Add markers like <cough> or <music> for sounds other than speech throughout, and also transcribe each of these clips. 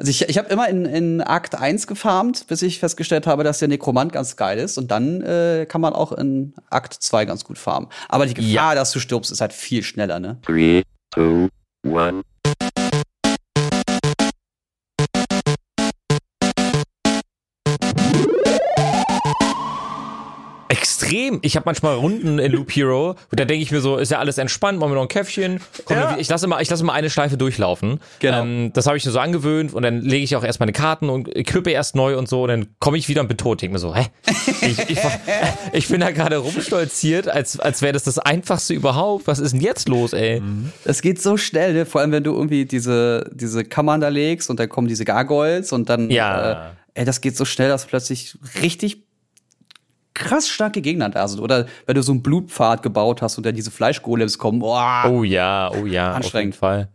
Also ich, ich habe immer in, in Akt 1 gefarmt, bis ich festgestellt habe, dass der Nekromant ganz geil ist. Und dann äh, kann man auch in Akt 2 ganz gut farmen. Aber die Gefahr, ja. dass du stirbst, ist halt viel schneller, ne? 3, 2, 1. extrem. Ich habe manchmal Runden in Loop Hero, da denke ich mir so, ist ja alles entspannt, machen wir noch ein Käffchen. Komm, ja. Ich lasse immer, ich lasse eine Schleife durchlaufen. Genau. Ähm, das habe ich mir so angewöhnt und dann lege ich auch erst meine Karten und equippe erst neu und so und dann komme ich wieder und bin tot. Denke mir so, hä? Ich, ich, <laughs> ich bin da gerade rumstolziert, als, als wäre das das Einfachste überhaupt. Was ist denn jetzt los, ey? Das geht so schnell, ne? vor allem wenn du irgendwie diese, diese Kammern da legst und dann kommen diese Gargoyles und dann, ja. Äh, ey, das geht so schnell, dass plötzlich richtig krass starke Gegner da sind. Oder wenn du so einen Blutpfad gebaut hast und dann diese Fleischgolems kommen. Boah, oh ja, oh ja, anstrengend. auf jeden Fall.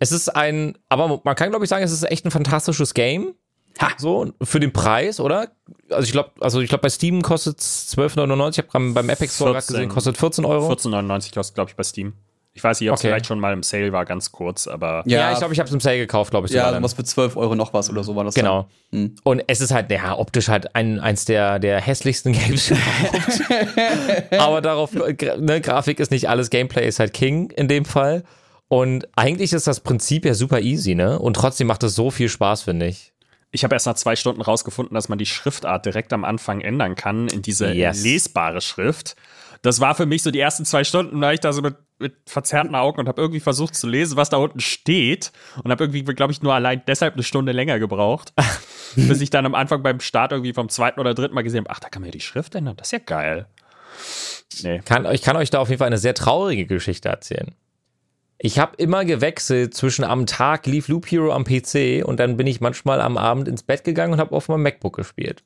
Es ist ein, aber man kann glaube ich sagen, es ist echt ein fantastisches Game. Ha. So, für den Preis, oder? Also ich glaube, also ich glaube, bei Steam kostet es 12,99. Ich habe beim Epic Store gerade gesehen, kostet 14 Euro. 14,99 kostet, glaube ich, bei Steam. Ich weiß nicht, ob es okay. vielleicht schon mal im Sale war, ganz kurz, aber. Ja, ja ich glaube, ich habe es im Sale gekauft, glaube ich. Ja, was für 12 Euro noch was oder so war das. Genau. Mhm. Und es ist halt, ja, optisch halt ein, eins der, der hässlichsten <laughs> Games überhaupt. <laughs> aber darauf, ne, Grafik ist nicht alles, Gameplay ist halt King in dem Fall. Und eigentlich ist das Prinzip ja super easy, ne? Und trotzdem macht es so viel Spaß, finde ich. Ich habe erst nach zwei Stunden rausgefunden, dass man die Schriftart direkt am Anfang ändern kann in diese yes. lesbare Schrift das war für mich so die ersten zwei Stunden, da ich da so mit, mit verzerrten Augen und habe irgendwie versucht zu lesen, was da unten steht und habe irgendwie, glaube ich, nur allein deshalb eine Stunde länger gebraucht, <laughs> bis ich dann am Anfang beim Start irgendwie vom zweiten oder dritten Mal gesehen habe, ach, da kann man ja die Schrift ändern, das ist ja geil. Nee. Kann, ich kann euch da auf jeden Fall eine sehr traurige Geschichte erzählen. Ich habe immer gewechselt zwischen am Tag lief Loop Hero am PC und dann bin ich manchmal am Abend ins Bett gegangen und habe auf meinem MacBook gespielt.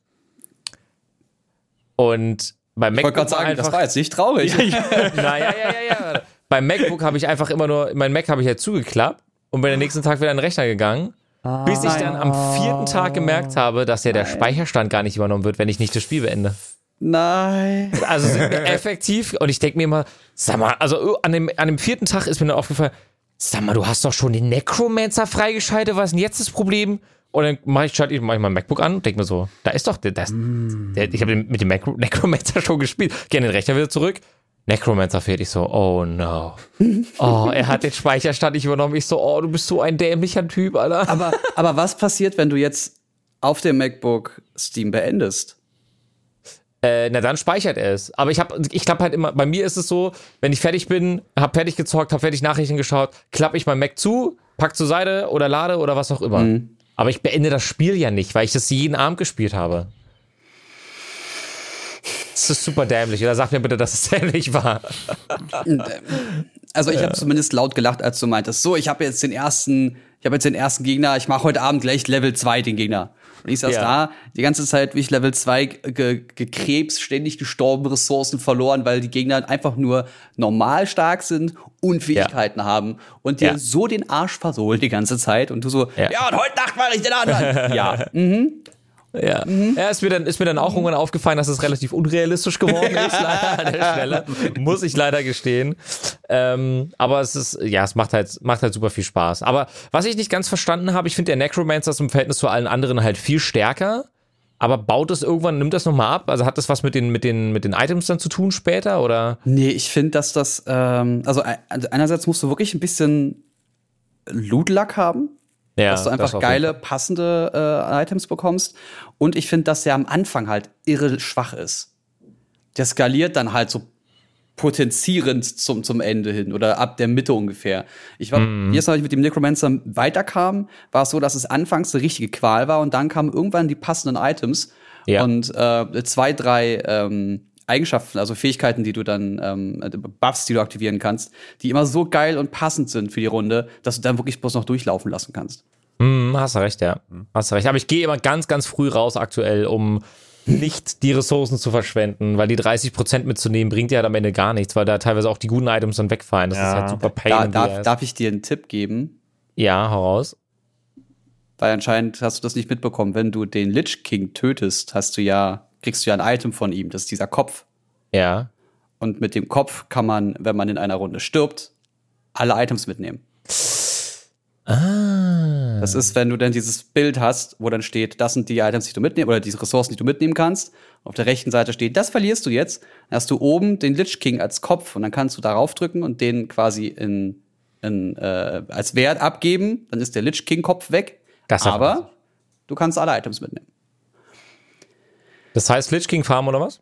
Und beim MacBook ich wollte gerade sagen, einfach, das war jetzt nicht traurig. <laughs> Ja, ja. naja, ja, ja, ja. Beim MacBook habe ich einfach immer nur, mein Mac habe ich ja zugeklappt und bin am nächsten Tag wieder an den Rechner gegangen. Oh, bis ich dann am vierten Tag gemerkt habe, dass ja der nein. Speicherstand gar nicht übernommen wird, wenn ich nicht das Spiel beende. Nein. Also <laughs> effektiv. Und ich denke mir immer, sag mal, also an dem, an dem vierten Tag ist mir dann aufgefallen, sag mal, du hast doch schon den Necromancer freigeschaltet, was ist denn jetzt das Problem? Und dann mache ich, schalte ich mein MacBook an und denke mir so, da ist doch, das, mm. der, ich habe mit dem Macro, <laughs> Necromancer schon gespielt. An den Rechner wieder zurück. Necromancer fehlt. Ich so, oh no. <laughs> Oh, er hat den Speicherstand nicht übernommen. Ich so, oh, du bist so ein dämlicher Typ, Alter. Aber, aber was passiert, wenn du jetzt auf dem MacBook Steam beendest? Äh, na dann speichert er es. Aber ich habe, ich glaube halt immer, bei mir ist es so, wenn ich fertig bin, habe fertig gezockt, habe fertig Nachrichten geschaut, klappe ich mein Mac zu, pack zur Seite oder lade oder was auch immer. Mhm. Aber ich beende das Spiel ja nicht, weil ich das jeden Abend gespielt habe. Das ist super dämlich. Oder sag mir bitte, dass es <laughs> dämlich war. Also ich ja. habe zumindest laut gelacht, als du meintest, so, ich habe jetzt den ersten, ich habe jetzt den ersten Gegner, ich mache heute Abend gleich Level 2 den Gegner. Und ich saß ja. da, die ganze Zeit wie ich Level 2 ge gekrebst, ständig gestorben, Ressourcen verloren, weil die Gegner einfach nur normal stark sind und Fähigkeiten ja. haben und dir ja. so den Arsch versohlen die ganze Zeit. Und du so, ja, und heute Nacht mache ich den anderen. <laughs> ja. Mhm. Ja. Mhm. ja, ist mir dann, ist mir dann auch irgendwann aufgefallen, dass es relativ unrealistisch geworden ist, <laughs> leider an der Stelle. Muss ich leider gestehen. Ähm, aber es ist, ja, es macht halt, macht halt super viel Spaß. Aber was ich nicht ganz verstanden habe, ich finde der Necromancer ist im Verhältnis zu allen anderen halt viel stärker. Aber baut es irgendwann, nimmt das nochmal ab? Also hat das was mit den, mit den, mit den Items dann zu tun später, oder? Nee, ich finde, dass das, ähm, also einerseits musst du wirklich ein bisschen Loot-Luck haben. Ja, dass du einfach geile, passende äh, Items bekommst. Und ich finde, dass der am Anfang halt irre schwach ist. Der skaliert dann halt so potenzierend zum, zum Ende hin oder ab der Mitte ungefähr. Ich war, mm. jetzt, als ich mit dem Necromancer weiterkam, war es so, dass es anfangs eine richtige Qual war und dann kamen irgendwann die passenden Items ja. und äh, zwei, drei ähm, Eigenschaften, also Fähigkeiten, die du dann, ähm, Buffs, die du aktivieren kannst, die immer so geil und passend sind für die Runde, dass du dann wirklich bloß noch durchlaufen lassen kannst. Hm, hast du recht, ja. Hast du recht. Aber ich gehe immer ganz, ganz früh raus aktuell, um nicht die Ressourcen zu verschwenden, weil die 30% mitzunehmen bringt ja halt am Ende gar nichts, weil da teilweise auch die guten Items dann wegfallen. Das ja. ist halt super pain. Da, darf, darf ich dir einen Tipp geben? Ja, hau raus. Weil anscheinend hast du das nicht mitbekommen. Wenn du den Lich King tötest, hast du ja kriegst du ja ein Item von ihm. Das ist dieser Kopf. Ja. Und mit dem Kopf kann man, wenn man in einer Runde stirbt, alle Items mitnehmen. Ah. Das ist, wenn du dann dieses Bild hast, wo dann steht, das sind die Items, die du mitnehmen, oder diese Ressourcen, die du mitnehmen kannst. Auf der rechten Seite steht, das verlierst du jetzt. Dann hast du oben den Lich King als Kopf und dann kannst du darauf drücken und den quasi in, in äh, als Wert abgeben. Dann ist der Lich King Kopf weg. Das Aber du kannst alle Items mitnehmen. Das heißt Lich King Farm oder was?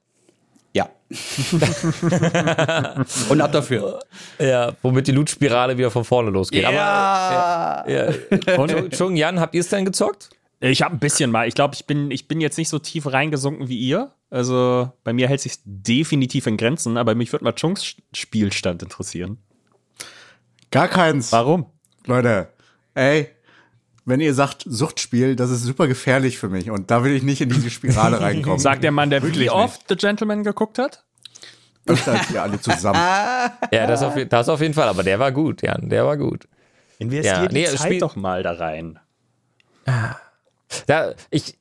Ja. <laughs> und ab dafür. Ja, womit die Loot-Spirale wieder von vorne losgeht. Ja. Aber, ja, ja. Und Chung Jan, habt ihr es denn gezockt? Ich habe ein bisschen mal. Ich glaube, ich bin, ich bin jetzt nicht so tief reingesunken wie ihr. Also bei mir hält sich definitiv in Grenzen, aber mich würde mal Chunks Spielstand interessieren. Gar keins. Warum? Leute, ey, wenn ihr sagt Suchtspiel, das ist super gefährlich für mich und da will ich nicht in diese Spirale <laughs> reinkommen. Sagt der Mann, der wirklich oft The Gentleman geguckt hat? Öfter als wir alle zusammen. <laughs> ja, das auf, das auf jeden Fall, aber der war gut, Jan, der war gut. Investiert ja, die nee, Zeit spiel doch mal da rein. Da, ich,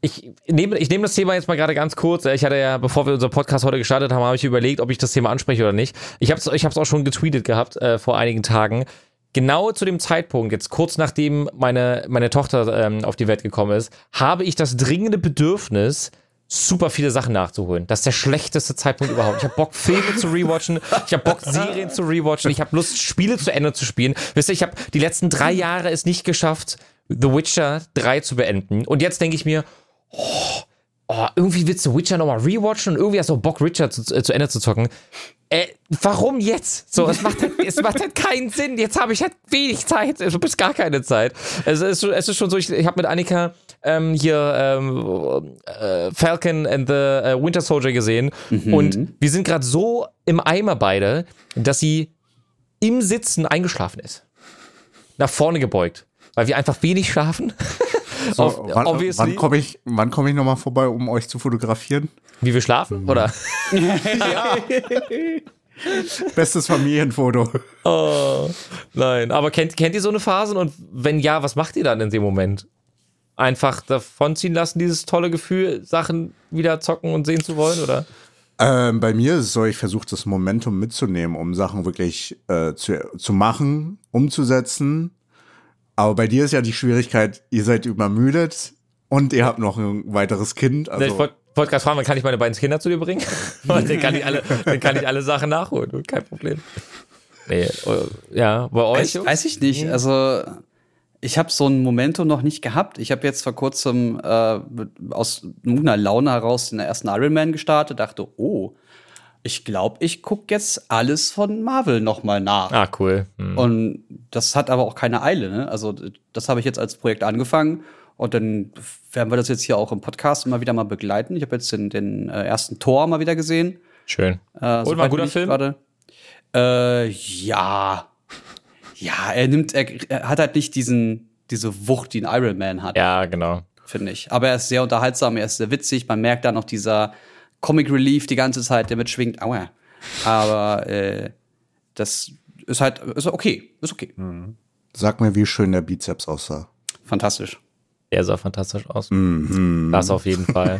ich nehme, ich nehme das Thema jetzt mal gerade ganz kurz. Ich hatte ja, bevor wir unseren Podcast heute gestartet haben, habe ich überlegt, ob ich das Thema anspreche oder nicht. Ich habe es ich auch schon getweetet gehabt äh, vor einigen Tagen genau zu dem Zeitpunkt, jetzt kurz nachdem meine, meine Tochter ähm, auf die Welt gekommen ist, habe ich das dringende Bedürfnis, super viele Sachen nachzuholen. Das ist der schlechteste Zeitpunkt überhaupt. Ich habe Bock, Filme zu rewatchen. Ich habe Bock, Serien zu rewatchen. Ich habe Lust, Spiele zu Ende zu spielen. Wisst ihr, ich habe die letzten drei Jahre es nicht geschafft, The Witcher 3 zu beenden. Und jetzt denke ich mir, oh, oh, irgendwie willst du Witcher nochmal rewatchen und irgendwie hast du Bock, Witcher zu, äh, zu Ende zu zocken äh, warum jetzt? So, es macht halt, es macht halt keinen Sinn. Jetzt habe ich halt wenig Zeit, also bis gar keine Zeit. Es ist, es ist schon so, ich, ich habe mit Annika ähm, hier ähm, äh, Falcon and the äh, Winter Soldier gesehen mhm. und wir sind gerade so im Eimer beide, dass sie im Sitzen eingeschlafen ist. Nach vorne gebeugt, weil wir einfach wenig schlafen. <laughs> So, Auf, wann, wann komme ich, wann komm ich nochmal vorbei, um euch zu fotografieren? Wie wir schlafen, mhm. oder? ja. <laughs> Bestes Familienfoto. Oh, nein, aber kennt, kennt ihr so eine Phase? Und wenn ja, was macht ihr dann in dem Moment? Einfach davonziehen lassen, dieses tolle Gefühl, Sachen wieder zocken und sehen zu wollen, oder? Ähm, bei mir ist es so, ich versuche das Momentum mitzunehmen, um Sachen wirklich äh, zu, zu machen, umzusetzen aber bei dir ist ja die Schwierigkeit, ihr seid übermüdet und ihr habt noch ein weiteres Kind. Also ich wollte wollt gerade fragen, wann kann ich meine beiden Kinder zu dir bringen? <laughs> dann, kann ich alle, dann kann ich alle Sachen nachholen. Kein Problem. Nee, oh, ja, bei euch? Weiß, weiß ich nicht. Also ich habe so ein Momentum noch nicht gehabt. Ich habe jetzt vor kurzem äh, aus einer Laune heraus den ersten Iron Man gestartet, dachte, oh, ich glaube, ich gucke jetzt alles von Marvel nochmal nach. Ah, cool. Hm. Und das hat aber auch keine Eile. Ne? Also das habe ich jetzt als Projekt angefangen und dann werden wir das jetzt hier auch im Podcast immer wieder mal begleiten. Ich habe jetzt den, den äh, ersten Tor mal wieder gesehen. Schön. Äh, und war ein guter Film? Grade. Äh, ja. Ja, er nimmt, er, er, hat halt nicht diesen, diese Wucht, die ein Iron Man hat. Ja, genau. Finde ich. Aber er ist sehr unterhaltsam, er ist sehr witzig. Man merkt da noch dieser, Comic Relief die ganze Zeit, der mitschwingt. Aua. Aber äh, das ist halt ist okay, ist okay. Mhm. Sag mir, wie schön der Bizeps aussah. Fantastisch. Der sah fantastisch aus. Mhm. Das auf jeden Fall.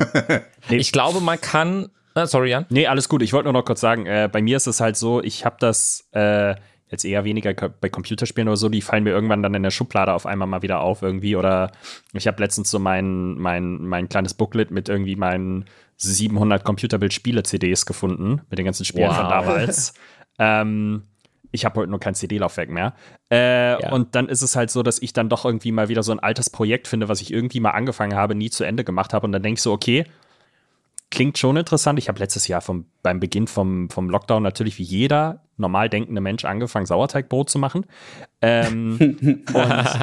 <laughs> ich glaube, man kann. Äh, sorry, Jan. Nee, alles gut. Ich wollte nur noch kurz sagen, äh, bei mir ist es halt so, ich habe das äh, jetzt eher weniger bei Computerspielen oder so, die fallen mir irgendwann dann in der Schublade auf einmal mal wieder auf irgendwie. Oder ich habe letztens so mein, mein, mein kleines Booklet mit irgendwie meinen 700 Computerbild-Spiele-CDs gefunden, mit den ganzen Spielen wow. von damals. <laughs> ähm, ich habe heute nur kein CD-Laufwerk mehr. Äh, ja. Und dann ist es halt so, dass ich dann doch irgendwie mal wieder so ein altes Projekt finde, was ich irgendwie mal angefangen habe, nie zu Ende gemacht habe. Und dann denke ich so, okay, klingt schon interessant. Ich habe letztes Jahr vom, beim Beginn vom, vom Lockdown natürlich wie jeder normal denkende Mensch angefangen, Sauerteigbrot zu machen. Ähm, <laughs> und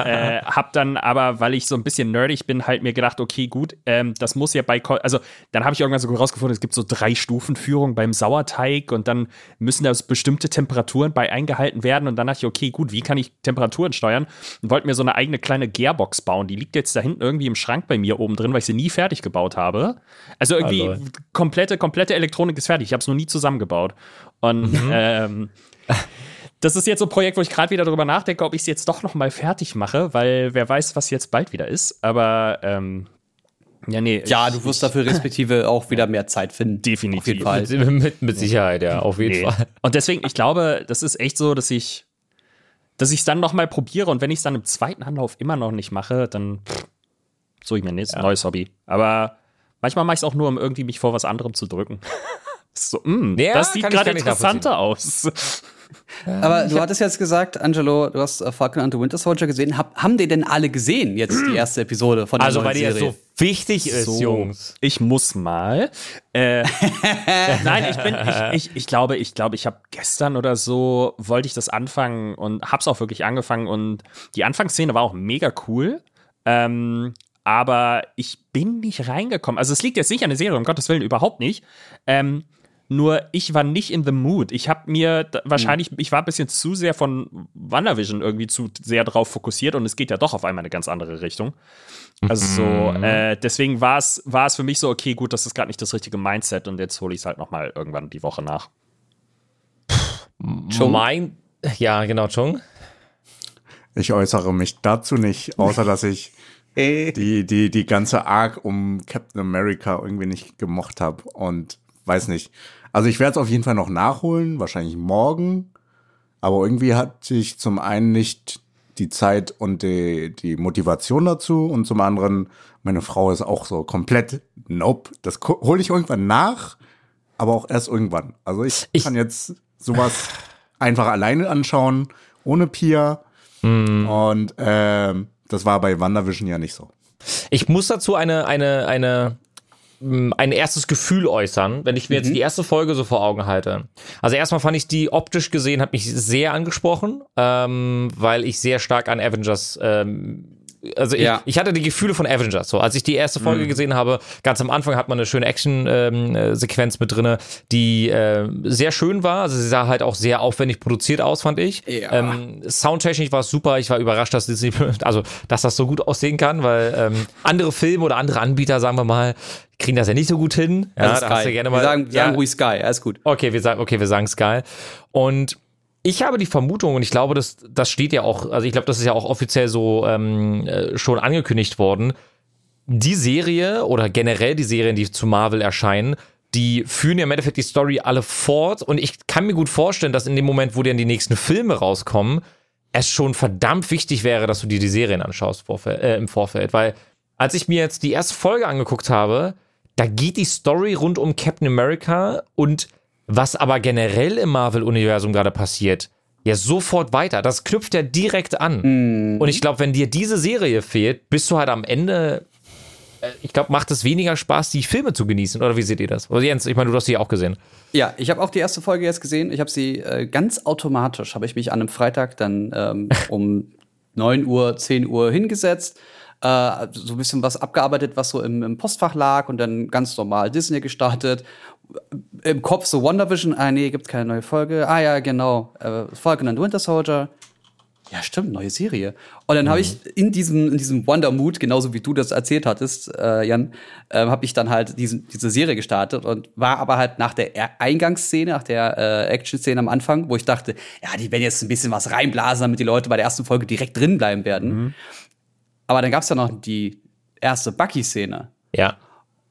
äh, hab dann aber, weil ich so ein bisschen nerdig bin, halt mir gedacht, okay, gut, ähm, das muss ja bei, also dann habe ich irgendwann so rausgefunden, es gibt so drei Stufenführung beim Sauerteig und dann müssen da bestimmte Temperaturen bei eingehalten werden und dann dachte ich, okay, gut, wie kann ich Temperaturen steuern? Und wollte mir so eine eigene kleine Gearbox bauen. Die liegt jetzt da hinten irgendwie im Schrank bei mir oben drin, weil ich sie nie fertig gebaut habe. Also irgendwie also. komplette, komplette Elektronik ist fertig. Ich habe es noch nie zusammengebaut. Und mhm. ähm, das ist jetzt so ein Projekt, wo ich gerade wieder darüber nachdenke, ob ich es jetzt doch noch mal fertig mache, weil wer weiß, was jetzt bald wieder ist. Aber ähm, ja, nee. Ja, du wirst dafür <laughs> respektive auch wieder mehr Zeit finden. Definitiv. Auf jeden Fall. Mit, mit, mit Sicherheit, ja, auf jeden nee. Fall. Und deswegen, ich glaube, das ist echt so, dass ich dass ich es dann noch mal probiere und wenn ich es dann im zweiten Anlauf immer noch nicht mache, dann suche ich mir ein ja. neues Hobby. Aber manchmal mache ich es auch nur, um irgendwie mich vor was anderem zu drücken. <laughs> so, mh, mm, ja, das sieht gerade interessanter aus. Aber du hattest jetzt gesagt, Angelo, du hast äh, Falcon and the Winter Soldier gesehen. Hab, haben die denn alle gesehen, jetzt die erste Episode von der Also, weil die ja so wichtig ist, so, Jungs. Ich muss mal. Äh, <laughs> nein, ich bin, ich, ich, ich glaube, ich glaube, ich habe gestern oder so, wollte ich das anfangen und hab's auch wirklich angefangen und die Anfangsszene war auch mega cool. Ähm, aber ich bin nicht reingekommen. Also es liegt jetzt nicht an der Serie, um Gottes Willen, überhaupt nicht. Ähm, nur ich war nicht in the mood. Ich habe mir wahrscheinlich, ich war ein bisschen zu sehr von WandaVision irgendwie zu sehr drauf fokussiert und es geht ja doch auf einmal eine ganz andere Richtung. Also so, mhm. äh, deswegen war es war es für mich so okay, gut, das ist gerade nicht das richtige Mindset und jetzt hole ich es halt noch mal irgendwann die Woche nach. Chung. Mein, ja genau, Chung. Ich äußere mich dazu nicht, außer dass ich <laughs> die, die, die ganze Arc um Captain America irgendwie nicht gemocht habe und weiß nicht. Also ich werde es auf jeden Fall noch nachholen, wahrscheinlich morgen. Aber irgendwie hatte ich zum einen nicht die Zeit und die, die Motivation dazu und zum anderen, meine Frau ist auch so komplett, nope, das hole ich irgendwann nach, aber auch erst irgendwann. Also ich, ich kann jetzt sowas einfach alleine anschauen, ohne Pia. Mm. Und äh, das war bei WandaVision ja nicht so. Ich muss dazu eine, eine, eine ein erstes Gefühl äußern, wenn ich mir mhm. jetzt die erste Folge so vor Augen halte. Also erstmal fand ich die optisch gesehen, hat mich sehr angesprochen, ähm, weil ich sehr stark an Avengers ähm, also ich, ja. ich hatte die Gefühle von Avengers. So, als ich die erste Folge mhm. gesehen habe, ganz am Anfang hat man eine schöne Action-Sequenz ähm, mit drinne, die äh, sehr schön war. Also sie sah halt auch sehr aufwendig produziert aus, fand ich. Ja. Ähm, Soundtechnisch war es super. Ich war überrascht, dass Disney, <laughs> also dass das so gut aussehen kann, weil ähm, andere Filme oder andere Anbieter, sagen wir mal, kriegen das ja nicht so gut hin. Ja, da hast du gerne mal. Wir sagen, ja, sagen ruhig Sky, alles gut. Okay, wir sagen, okay, wir sagen Sky. Und ich habe die Vermutung, und ich glaube, das, das steht ja auch, also ich glaube, das ist ja auch offiziell so ähm, äh, schon angekündigt worden. Die Serie oder generell die Serien, die zu Marvel erscheinen, die führen ja im Endeffekt die Story alle fort. Und ich kann mir gut vorstellen, dass in dem Moment, wo dann die nächsten Filme rauskommen, es schon verdammt wichtig wäre, dass du dir die Serien anschaust Vorfeld, äh, im Vorfeld. Weil als ich mir jetzt die erste Folge angeguckt habe, da geht die Story rund um Captain America und was aber generell im Marvel-Universum gerade passiert, ja sofort weiter. Das knüpft ja direkt an. Mm. Und ich glaube, wenn dir diese Serie fehlt, bist du halt am Ende. Äh, ich glaube, macht es weniger Spaß, die Filme zu genießen. Oder wie seht ihr das? Also Jens, ich meine, du hast sie auch gesehen. Ja, ich habe auch die erste Folge jetzt gesehen. Ich habe sie äh, ganz automatisch, habe ich mich an einem Freitag dann ähm, <laughs> um 9 Uhr, 10 Uhr hingesetzt äh, so ein bisschen was abgearbeitet, was so im, im, Postfach lag und dann ganz normal Disney gestartet. Im Kopf so WandaVision, ah nee, gibt keine neue Folge. Ah ja, genau, äh, Falcon and Winter Soldier. Ja, stimmt, neue Serie. Und dann mhm. habe ich in diesem, in diesem Wonder-Mood, genauso wie du das erzählt hattest, äh, Jan, äh, habe ich dann halt diese, diese Serie gestartet und war aber halt nach der Eingangsszene, nach der äh, Action-Szene am Anfang, wo ich dachte, ja, die werden jetzt ein bisschen was reinblasen, damit die Leute bei der ersten Folge direkt drin bleiben werden. Mhm. Aber dann gab es ja noch die erste Bucky-Szene. Ja.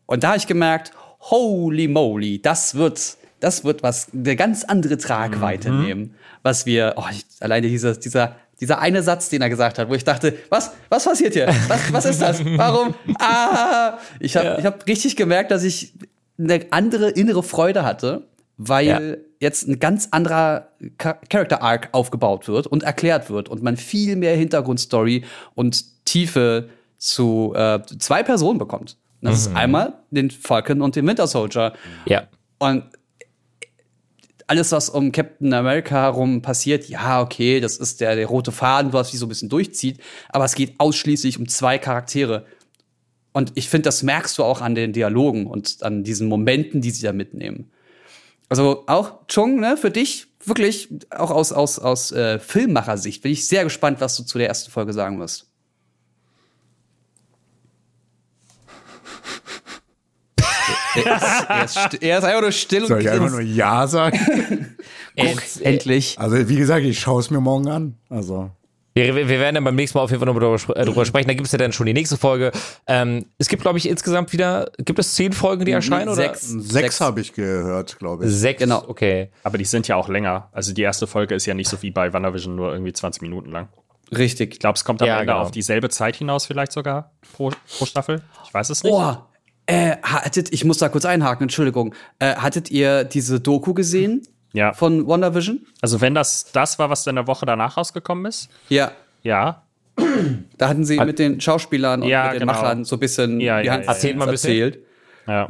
Und da habe ich gemerkt, holy moly, das wird, das wird was, eine ganz andere Tragweite mhm. nehmen. Was wir, oh, ich, alleine dieser, dieser, dieser eine Satz, den er gesagt hat, wo ich dachte, was, was passiert hier? Was, was ist das? Warum? Ah! Ich habe ja. ich hab richtig gemerkt, dass ich eine andere innere Freude hatte, weil ja. jetzt ein ganz anderer Character Arc aufgebaut wird und erklärt wird und man viel mehr Hintergrundstory und Tiefe zu äh, zwei Personen bekommt. Das mhm. ist einmal den Falcon und den Winter Soldier. Ja. Und alles, was um Captain America herum passiert, ja, okay, das ist der, der rote Faden, was sich so ein bisschen durchzieht, aber es geht ausschließlich um zwei Charaktere. Und ich finde, das merkst du auch an den Dialogen und an diesen Momenten, die sie da mitnehmen. Also auch Chung, ne, für dich wirklich, auch aus, aus, aus äh, Filmmacher-Sicht, bin ich sehr gespannt, was du zu der ersten Folge sagen wirst. Er, ist, er, ist, einfach nur still Soll ich einfach nur Ja sagen? <laughs> Endlich. Also, wie gesagt, ich schaue es mir morgen an. Also. Wir, wir, werden dann beim nächsten Mal auf jeden Fall nochmal darüber, darüber sprechen. Da gibt es ja dann schon die nächste Folge. Ähm, es gibt, glaube ich, insgesamt wieder, gibt es zehn Folgen, die erscheinen? Sechs. Oder? Sechs, Sechs habe ich gehört, glaube ich. Sechs, genau. Okay. Aber die sind ja auch länger. Also die erste Folge ist ja nicht so wie bei WandaVision, nur irgendwie 20 Minuten lang. Richtig. Ich glaube, es kommt am ja, Ende genau. auf dieselbe Zeit hinaus, vielleicht sogar pro, pro Staffel. Ich weiß es nicht. Oh, äh, hattet, ich muss da kurz einhaken, Entschuldigung. Äh, hattet ihr diese Doku gesehen? Ja. Von WandaVision? Also, wenn das das war, was in der Woche danach rausgekommen ist? Ja. Ja. Da hatten sie Hat, mit den Schauspielern und ja, mit den genau. Machern so ein bisschen ja, ja, erzählt mal erzählt. Ja.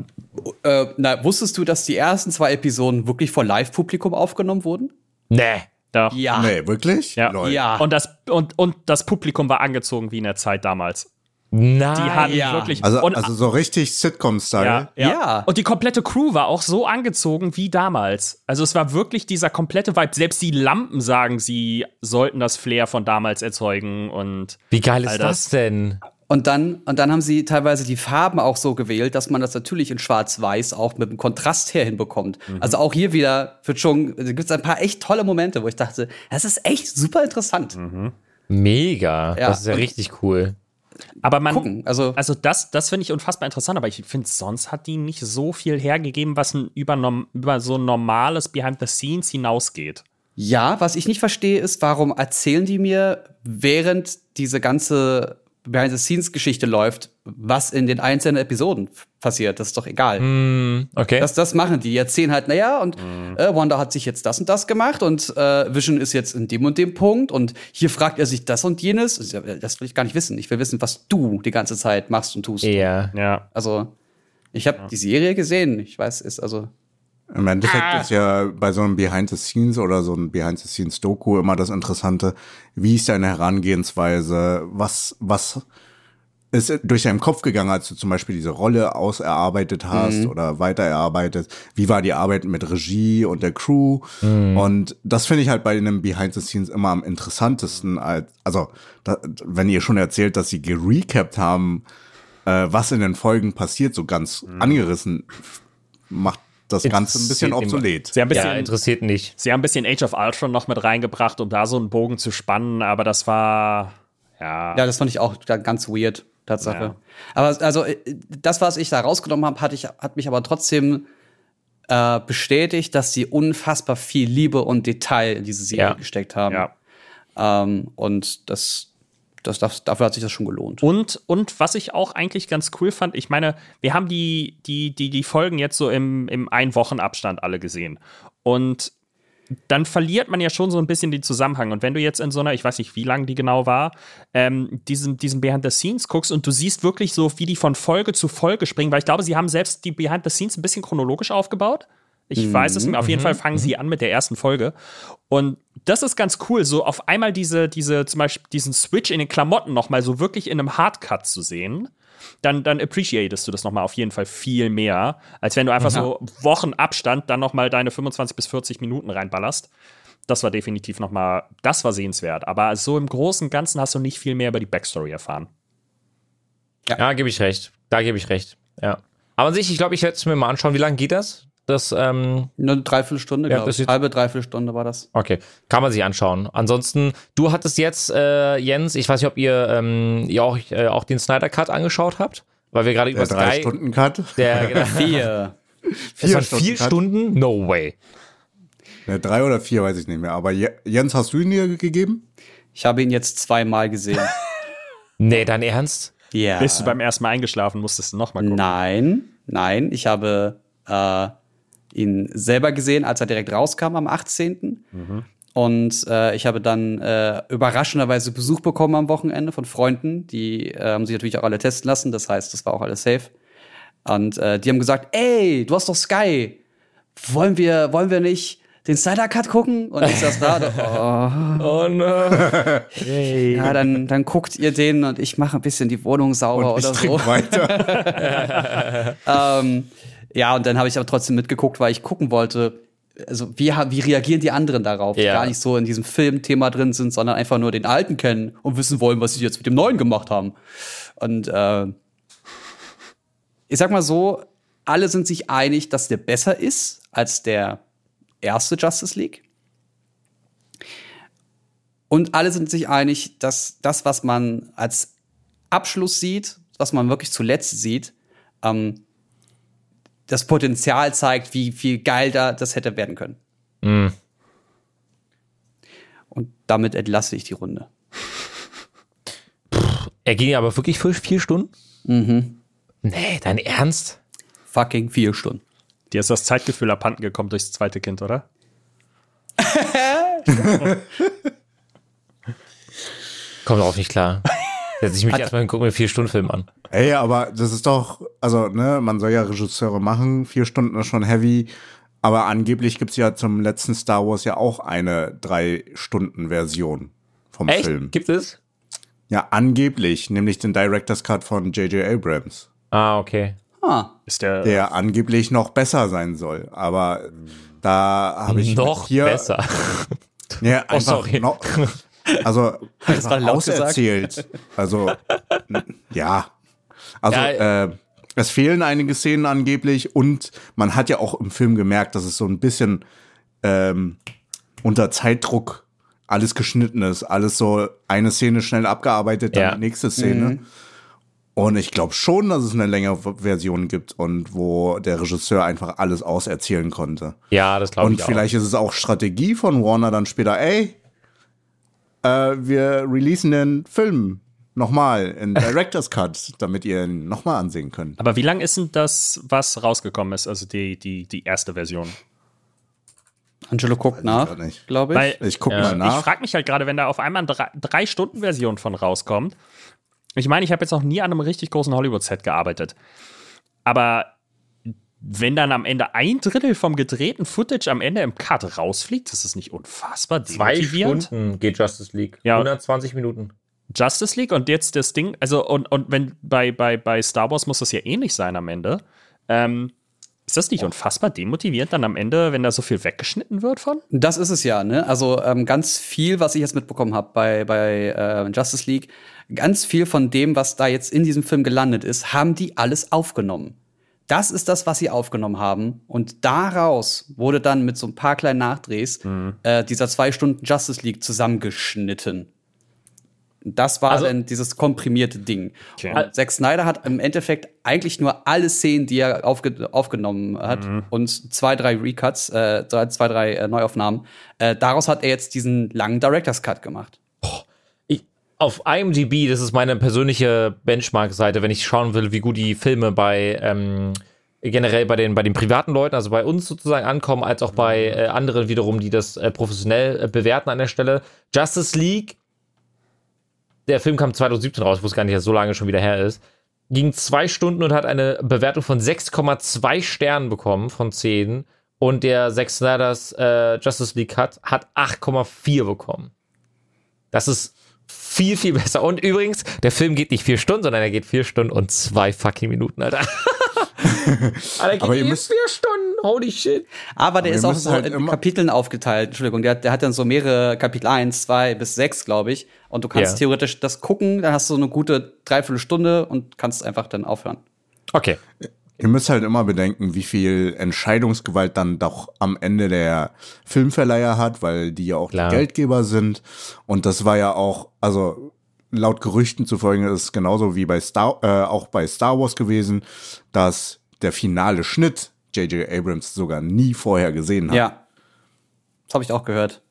Äh, na, wusstest du, dass die ersten zwei Episoden wirklich vor Live-Publikum aufgenommen wurden? Nee. Doch. Ja. Nee, wirklich? Ja. ja. Und, das, und, und das Publikum war angezogen wie in der Zeit damals. Nein. Die hatten ja. wirklich. Also, also so richtig Sitcom-Style. Ja, ja, ja, Und die komplette Crew war auch so angezogen wie damals. Also es war wirklich dieser komplette Vibe. Selbst die Lampen sagen, sie sollten das Flair von damals erzeugen und. Wie geil ist das. das denn? Und dann, und dann haben sie teilweise die Farben auch so gewählt, dass man das natürlich in Schwarz-Weiß auch mit dem Kontrast her hinbekommt. Mhm. Also auch hier wieder wird schon, gibt es ein paar echt tolle Momente, wo ich dachte, das ist echt super interessant. Mhm. Mega. Ja, das ist ja richtig cool. Aber man, gucken. Also, also das, das finde ich unfassbar interessant, aber ich finde, sonst hat die nicht so viel hergegeben, was über, über so ein normales Behind the Scenes hinausgeht. Ja, was ich nicht verstehe, ist, warum erzählen die mir, während diese ganze Behind-the-Scenes-Geschichte läuft, was in den einzelnen Episoden passiert. Das ist doch egal. Mm, okay. Das, das machen die. Die erzählen halt, naja, und mm. äh, Wanda hat sich jetzt das und das gemacht und äh, Vision ist jetzt in dem und dem Punkt und hier fragt er sich das und jenes. Das will ich gar nicht wissen. Ich will wissen, was du die ganze Zeit machst und tust. Ja. ja. Also, ich habe ja. die Serie gesehen. Ich weiß, ist also im Endeffekt ah. ist ja bei so einem Behind the Scenes oder so einem Behind the Scenes Doku immer das Interessante, wie ist deine Herangehensweise, was, was ist durch deinen Kopf gegangen, als du zum Beispiel diese Rolle auserarbeitet hast mhm. oder weiter erarbeitet? Wie war die Arbeit mit Regie und der Crew? Mhm. Und das finde ich halt bei einem Behind the Scenes immer am interessantesten. Als, also, da, wenn ihr schon erzählt, dass sie gerecapt haben, äh, was in den Folgen passiert, so ganz mhm. angerissen, macht das Ganze ein bisschen obsolet. Sie haben ein bisschen, ja, interessiert nicht. Sie haben ein bisschen Age of Ultron noch mit reingebracht, um da so einen Bogen zu spannen, aber das war, ja. Ja, das fand ich auch ganz weird, Tatsache. Ja. Aber also, äh, das, was ich da rausgenommen habe, hat, hat mich aber trotzdem äh, bestätigt, dass sie unfassbar viel Liebe und Detail in diese Serie ja. gesteckt haben. Ja. Ähm, und das, das, das, dafür hat sich das schon gelohnt. Und, und was ich auch eigentlich ganz cool fand, ich meine, wir haben die, die, die, die Folgen jetzt so im, im Ein-Wochen-Abstand alle gesehen. Und dann verliert man ja schon so ein bisschen den Zusammenhang. Und wenn du jetzt in so einer, ich weiß nicht, wie lang die genau war, ähm, diesen, diesen Behind the Scenes guckst und du siehst wirklich so, wie die von Folge zu Folge springen, weil ich glaube, sie haben selbst die Behind the Scenes ein bisschen chronologisch aufgebaut. Ich mhm. weiß es nicht. Auf jeden Fall mhm. fangen mhm. sie an mit der ersten Folge. Und das ist ganz cool, so auf einmal diese, diese, zum Beispiel diesen Switch in den Klamotten nochmal so wirklich in einem Hardcut zu sehen. Dann, dann appreciatest du das nochmal auf jeden Fall viel mehr, als wenn du einfach ja. so Wochen Abstand dann nochmal deine 25 bis 40 Minuten reinballerst. Das war definitiv nochmal, das war sehenswert. Aber so im Großen und Ganzen hast du nicht viel mehr über die Backstory erfahren. Ja, ja gebe ich recht. Da gebe ich recht. Ja. Aber an sich, ich glaube, ich werde es mir mal anschauen. Wie lange geht das? Das, ähm, Eine Dreiviertelstunde, ja, glaube ich. Halbe Dreiviertelstunde war das. Okay, kann man sich anschauen. Ansonsten, du hattest jetzt, äh, Jens, ich weiß nicht, ob ihr, ähm, ihr auch, äh, auch den Snyder Cut angeschaut habt, weil wir gerade über Sky... drei Stunden Cut? Der, <laughs> genau, <laughs> vier. vier das Stunden vier Cut? Stunden? No way. Ja, drei oder vier, weiß ich nicht mehr. Aber Jens, hast du ihn dir gegeben? Ich habe ihn jetzt zweimal gesehen. <laughs> nee, dein Ernst? Ja. Bist du beim ersten Mal eingeschlafen, musstest du nochmal gucken? Nein, nein. Ich habe äh, ihn selber gesehen, als er direkt rauskam am 18. Mhm. Und äh, ich habe dann äh, überraschenderweise Besuch bekommen am Wochenende von Freunden. Die äh, haben sich natürlich auch alle testen lassen. Das heißt, das war auch alles safe. Und äh, die haben gesagt, ey, du hast doch Sky. Wollen wir, wollen wir nicht den Snyder Cut gucken? Und ich saß da. <laughs> oh, oh no. Hey. Ja, dann, dann guckt ihr den und ich mache ein bisschen die Wohnung sauber und ich oder so. weiter. <laughs> <laughs> ähm, ja, und dann habe ich aber trotzdem mitgeguckt, weil ich gucken wollte, also wie, wie reagieren die anderen darauf, die ja. gar nicht so in diesem Filmthema drin sind, sondern einfach nur den alten kennen und wissen wollen, was sie jetzt mit dem neuen gemacht haben. Und äh, ich sag mal so, alle sind sich einig, dass der besser ist als der erste Justice League. Und alle sind sich einig, dass das, was man als Abschluss sieht, was man wirklich zuletzt sieht, ähm, das Potenzial zeigt, wie viel geil da das hätte werden können. Mm. Und damit entlasse ich die Runde. Er ging aber wirklich für vier Stunden? Mhm. Nee, dein Ernst? Fucking vier Stunden. Dir ist das Zeitgefühl abhanden gekommen durchs zweite Kind, oder? <laughs> Kommt auch nicht klar. Setze ich mich erstmal und gucke mir vier Stunden Film an. Ey, aber das ist doch, also, ne, man soll ja Regisseure machen, vier Stunden ist schon heavy. Aber angeblich gibt es ja zum letzten Star Wars ja auch eine Drei-Stunden-Version vom Echt? Film. Gibt es? Ja, angeblich, nämlich den Director's Cut von J.J. Abrams. Ah, okay. Ah. Ist der, der angeblich noch besser sein soll. Aber da habe ich noch hier, besser. <laughs> Ja, oh, einfach oh, noch, also einfach auserzählt. Also ja, also ja, äh, es fehlen einige Szenen angeblich und man hat ja auch im Film gemerkt, dass es so ein bisschen ähm, unter Zeitdruck alles geschnitten ist, alles so eine Szene schnell abgearbeitet, dann ja. die nächste Szene. Mhm. Und ich glaube schon, dass es eine längere Version gibt und wo der Regisseur einfach alles auserzählen konnte. Ja, das glaube ich. Und vielleicht ist es auch Strategie von Warner dann später, ey, äh, wir releasen den Film nochmal in Director's Cut, damit ihr ihn nochmal ansehen könnt. Aber wie lang ist denn das, was rausgekommen ist, also die, die, die erste Version? Angelo guckt nach, glaube ich. Weil, ich gucke ja. mal nach. Ich frage mich halt gerade, wenn da auf einmal eine Drei-Stunden-Version von rauskommt, ich meine, ich habe jetzt noch nie an einem richtig großen Hollywood-Set gearbeitet. Aber wenn dann am Ende ein Drittel vom gedrehten Footage am Ende im Cut rausfliegt, das ist nicht unfassbar Zwei Stunden geht Justice League. Ja. 120 Minuten. Justice League und jetzt das Ding, also und, und wenn bei, bei, bei Star Wars muss das ja ähnlich sein am Ende. Ähm, ist das nicht unfassbar demotivierend dann am Ende, wenn da so viel weggeschnitten wird von? Das ist es ja, ne? Also ähm, ganz viel, was ich jetzt mitbekommen habe bei, bei äh, Justice League, ganz viel von dem, was da jetzt in diesem Film gelandet ist, haben die alles aufgenommen. Das ist das, was sie aufgenommen haben. Und daraus wurde dann mit so ein paar kleinen Nachdrehs mhm. äh, dieser zwei Stunden Justice League zusammengeschnitten. Das war also, dann dieses komprimierte Ding. Okay. Zack Snyder hat im Endeffekt eigentlich nur alle Szenen, die er aufge aufgenommen hat mhm. und zwei, drei Recuts, äh, zwei, drei äh, Neuaufnahmen. Äh, daraus hat er jetzt diesen langen Director's Cut gemacht. Ich, auf IMDb, das ist meine persönliche Benchmark-Seite, wenn ich schauen will, wie gut die Filme bei ähm, generell bei den, bei den privaten Leuten, also bei uns sozusagen ankommen, als auch bei äh, anderen wiederum, die das äh, professionell äh, bewerten an der Stelle. Justice League der Film kam 2017 raus, wo es gar nicht so lange schon wieder her ist. Ging zwei Stunden und hat eine Bewertung von 6,2 Sternen bekommen von 10. Und der Zack Snyder's äh, Justice League Cut hat 8,4 bekommen. Das ist viel, viel besser. Und übrigens, der Film geht nicht vier Stunden, sondern er geht vier Stunden und zwei fucking Minuten, Alter. <laughs> <laughs> Alter, aber ihr müsst, vier Stunden, holy shit. Aber der aber ist auch so halt in Kapiteln aufgeteilt. Entschuldigung, der, der, hat dann so mehrere Kapitel 1, 2 bis 6, glaube ich. Und du kannst ja. theoretisch das gucken, dann hast du so eine gute Dreiviertelstunde und kannst einfach dann aufhören. Okay. Ihr müsst halt immer bedenken, wie viel Entscheidungsgewalt dann doch am Ende der Filmverleiher hat, weil die ja auch Klar. die Geldgeber sind. Und das war ja auch, also laut Gerüchten zufolge ist es genauso wie bei Star, äh, auch bei Star Wars gewesen, dass der finale Schnitt J.J. Abrams sogar nie vorher gesehen hat. Ja. Das habe ich auch gehört.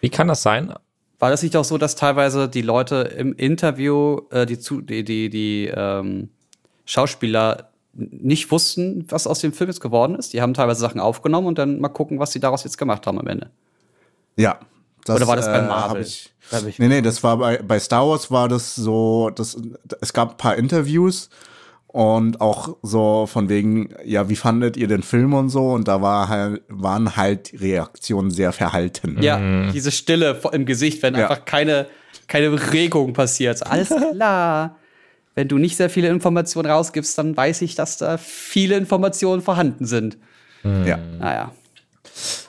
Wie kann das sein? War das nicht auch so, dass teilweise die Leute im Interview, äh, die, die, die, die ähm, Schauspieler nicht wussten, was aus dem Film jetzt geworden ist? Die haben teilweise Sachen aufgenommen und dann mal gucken, was sie daraus jetzt gemacht haben am Ende. Ja. Das, Oder war das bei äh, Marvel? Ich, ich nee, nee, das war bei, bei Star Wars war das so, das, es gab ein paar Interviews und auch so von wegen, ja, wie fandet ihr den Film und so? Und da war halt, waren halt Reaktionen sehr verhalten. Ja, mhm. diese Stille im Gesicht, wenn ja. einfach keine, keine Regung passiert. <laughs> Alles klar. wenn du nicht sehr viele Informationen rausgibst, dann weiß ich, dass da viele Informationen vorhanden sind. Mhm. Ja. Naja.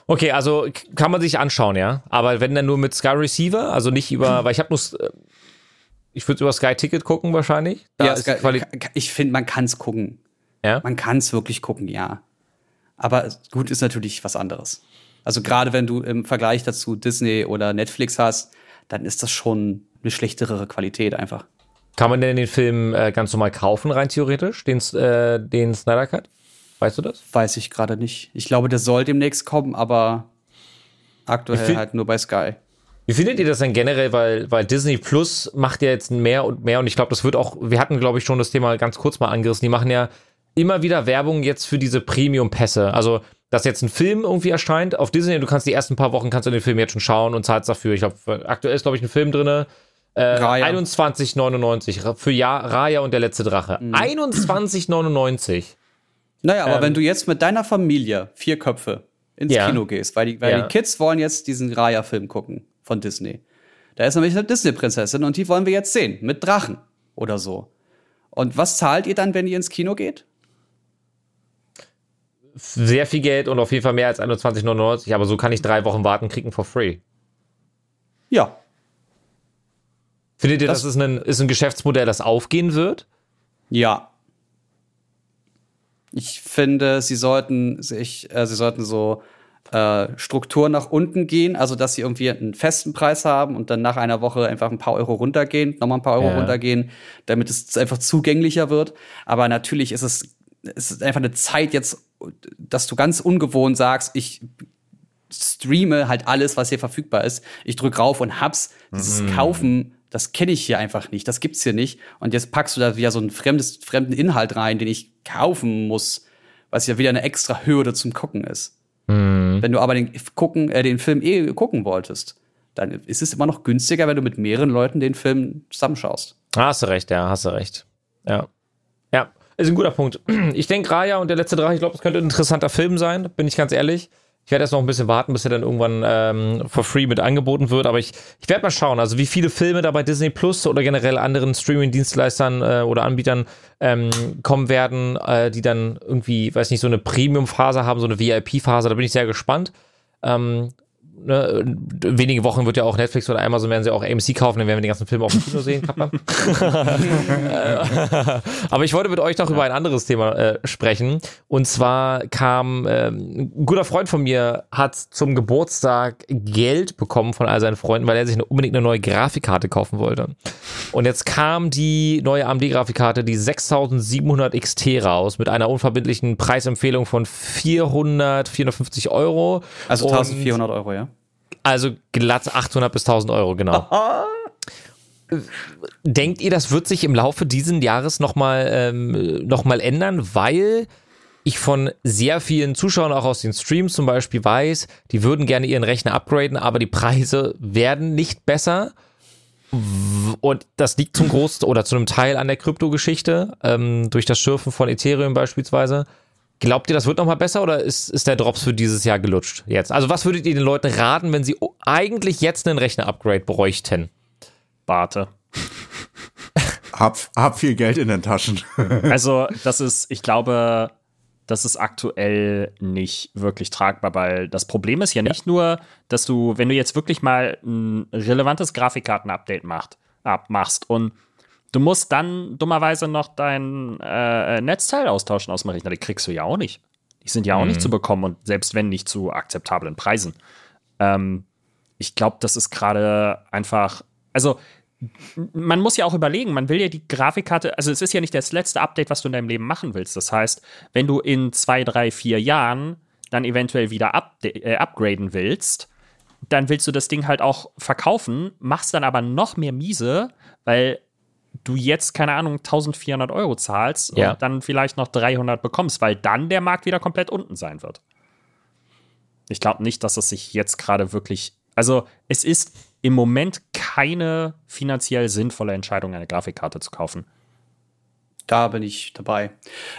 Okay, also kann man sich anschauen, ja. Aber wenn dann nur mit Sky Receiver, also nicht über, weil ich habe nur äh, ich würde über Sky Ticket gucken wahrscheinlich. Da ja, Sky, ich finde, man kann es gucken. Ja? Man kann es wirklich gucken, ja. Aber gut ist natürlich was anderes. Also gerade wenn du im Vergleich dazu Disney oder Netflix hast, dann ist das schon eine schlechtere Qualität einfach. Kann man denn den Film äh, ganz normal kaufen, rein theoretisch, den, äh, den Snyder Cut? Weißt du das? Weiß ich gerade nicht. Ich glaube, der soll demnächst kommen, aber aktuell halt nur bei Sky. Wie findet ihr das denn generell? Weil, weil Disney Plus macht ja jetzt mehr und mehr und ich glaube, das wird auch, wir hatten, glaube ich, schon das Thema ganz kurz mal angerissen. Die machen ja immer wieder Werbung jetzt für diese Premium-Pässe. Also, dass jetzt ein Film irgendwie erscheint auf Disney und du kannst die ersten paar Wochen kannst du den Film jetzt schon schauen und zahlst dafür. Ich glaube, aktuell ist, glaube ich, ein Film drin. Äh, 21,99 für ja, Raya und der letzte Drache. Mhm. 21,99. Naja, aber ähm, wenn du jetzt mit deiner Familie, vier Köpfe, ins ja. Kino gehst, weil, die, weil ja. die Kids wollen jetzt diesen Raya-Film gucken von Disney. Da ist nämlich eine Disney-Prinzessin und die wollen wir jetzt sehen, mit Drachen oder so. Und was zahlt ihr dann, wenn ihr ins Kino geht? Sehr viel Geld und auf jeden Fall mehr als 21,99, aber so kann ich drei Wochen warten, kriegen for free. Ja. Findet ihr, das, das ist, ein, ist ein Geschäftsmodell, das aufgehen wird? Ja. Ich finde, sie sollten sich, äh, sie sollten so äh, Struktur nach unten gehen, also dass sie irgendwie einen festen Preis haben und dann nach einer Woche einfach ein paar Euro runtergehen, nochmal ein paar Euro ja. runtergehen, damit es einfach zugänglicher wird. Aber natürlich ist es, es ist einfach eine Zeit jetzt, dass du ganz ungewohnt sagst, ich streame halt alles, was hier verfügbar ist. Ich drücke rauf und hab's. Dieses mhm. Kaufen, das kenne ich hier einfach nicht. Das gibt's hier nicht. Und jetzt packst du da wieder so einen fremdes, fremden Inhalt rein, den ich kaufen muss, was ja wieder eine extra Hürde zum Gucken ist. Mhm. Wenn du aber den, gucken, äh, den Film eh gucken wolltest, dann ist es immer noch günstiger, wenn du mit mehreren Leuten den Film zusammenschaust. Hast du recht, ja, hast du recht. Ja. Ja, ist ein guter Punkt. <clears throat> Ich denke, Raya und der letzte Drache, ich glaube, es könnte ein interessanter Film sein, bin ich ganz ehrlich. Ich werde jetzt noch ein bisschen warten, bis er dann irgendwann ähm, for free mit angeboten wird. Aber ich, ich werde mal schauen, also wie viele Filme da bei Disney Plus oder generell anderen Streaming-Dienstleistern äh, oder Anbietern ähm, kommen werden, äh, die dann irgendwie, weiß nicht, so eine Premium-Phase haben, so eine VIP-Phase. Da bin ich sehr gespannt. Ähm, ne, wenige Wochen wird ja auch Netflix oder Amazon werden sie auch AMC kaufen, dann werden wir die ganzen Filme auf dem Kino sehen, Kappa. <laughs> Aber ich wollte mit euch noch über ein anderes Thema äh, sprechen. Und zwar kam äh, ein guter Freund von mir hat zum Geburtstag Geld bekommen von all seinen Freunden, weil er sich eine, unbedingt eine neue Grafikkarte kaufen wollte. Und jetzt kam die neue AMD-Grafikkarte, die 6700 XT raus, mit einer unverbindlichen Preisempfehlung von 400, 450 Euro. Also 1400 Euro, ja? Also glatt 800 bis 1000 Euro, genau. Denkt ihr, das wird sich im Laufe dieses Jahres nochmal ähm, noch ändern, weil ich von sehr vielen Zuschauern auch aus den Streams zum Beispiel weiß, die würden gerne ihren Rechner upgraden, aber die Preise werden nicht besser. Und das liegt zum Großteil oder zu einem Teil an der Kryptogeschichte, ähm, durch das Schürfen von Ethereum beispielsweise. Glaubt ihr, das wird nochmal besser oder ist, ist der Drops für dieses Jahr gelutscht jetzt? Also, was würdet ihr den Leuten raten, wenn sie eigentlich jetzt einen Rechner-Upgrade bräuchten? Barte. hab, hab viel Geld in den Taschen. <laughs> also, <laughs> das ist, ich glaube, das ist aktuell nicht wirklich tragbar, weil das Problem ist ja nicht ja. nur, dass du, wenn du jetzt wirklich mal ein relevantes Grafikkarten-Update macht, machst und Du musst dann dummerweise noch dein äh, Netzteil austauschen aus dem Rechner. Die kriegst du ja auch nicht. Die sind ja auch mhm. nicht zu bekommen und selbst wenn nicht zu akzeptablen Preisen. Ähm, ich glaube, das ist gerade einfach. Also, man muss ja auch überlegen, man will ja die Grafikkarte, also es ist ja nicht das letzte Update, was du in deinem Leben machen willst. Das heißt, wenn du in zwei, drei, vier Jahren dann eventuell wieder äh, upgraden willst, dann willst du das Ding halt auch verkaufen, machst dann aber noch mehr miese, weil du jetzt, keine Ahnung, 1400 Euro zahlst ja. und dann vielleicht noch 300 bekommst, weil dann der Markt wieder komplett unten sein wird. Ich glaube nicht, dass es sich jetzt gerade wirklich. Also, es ist im Moment keine finanziell sinnvolle Entscheidung, eine Grafikkarte zu kaufen. Da bin ich dabei.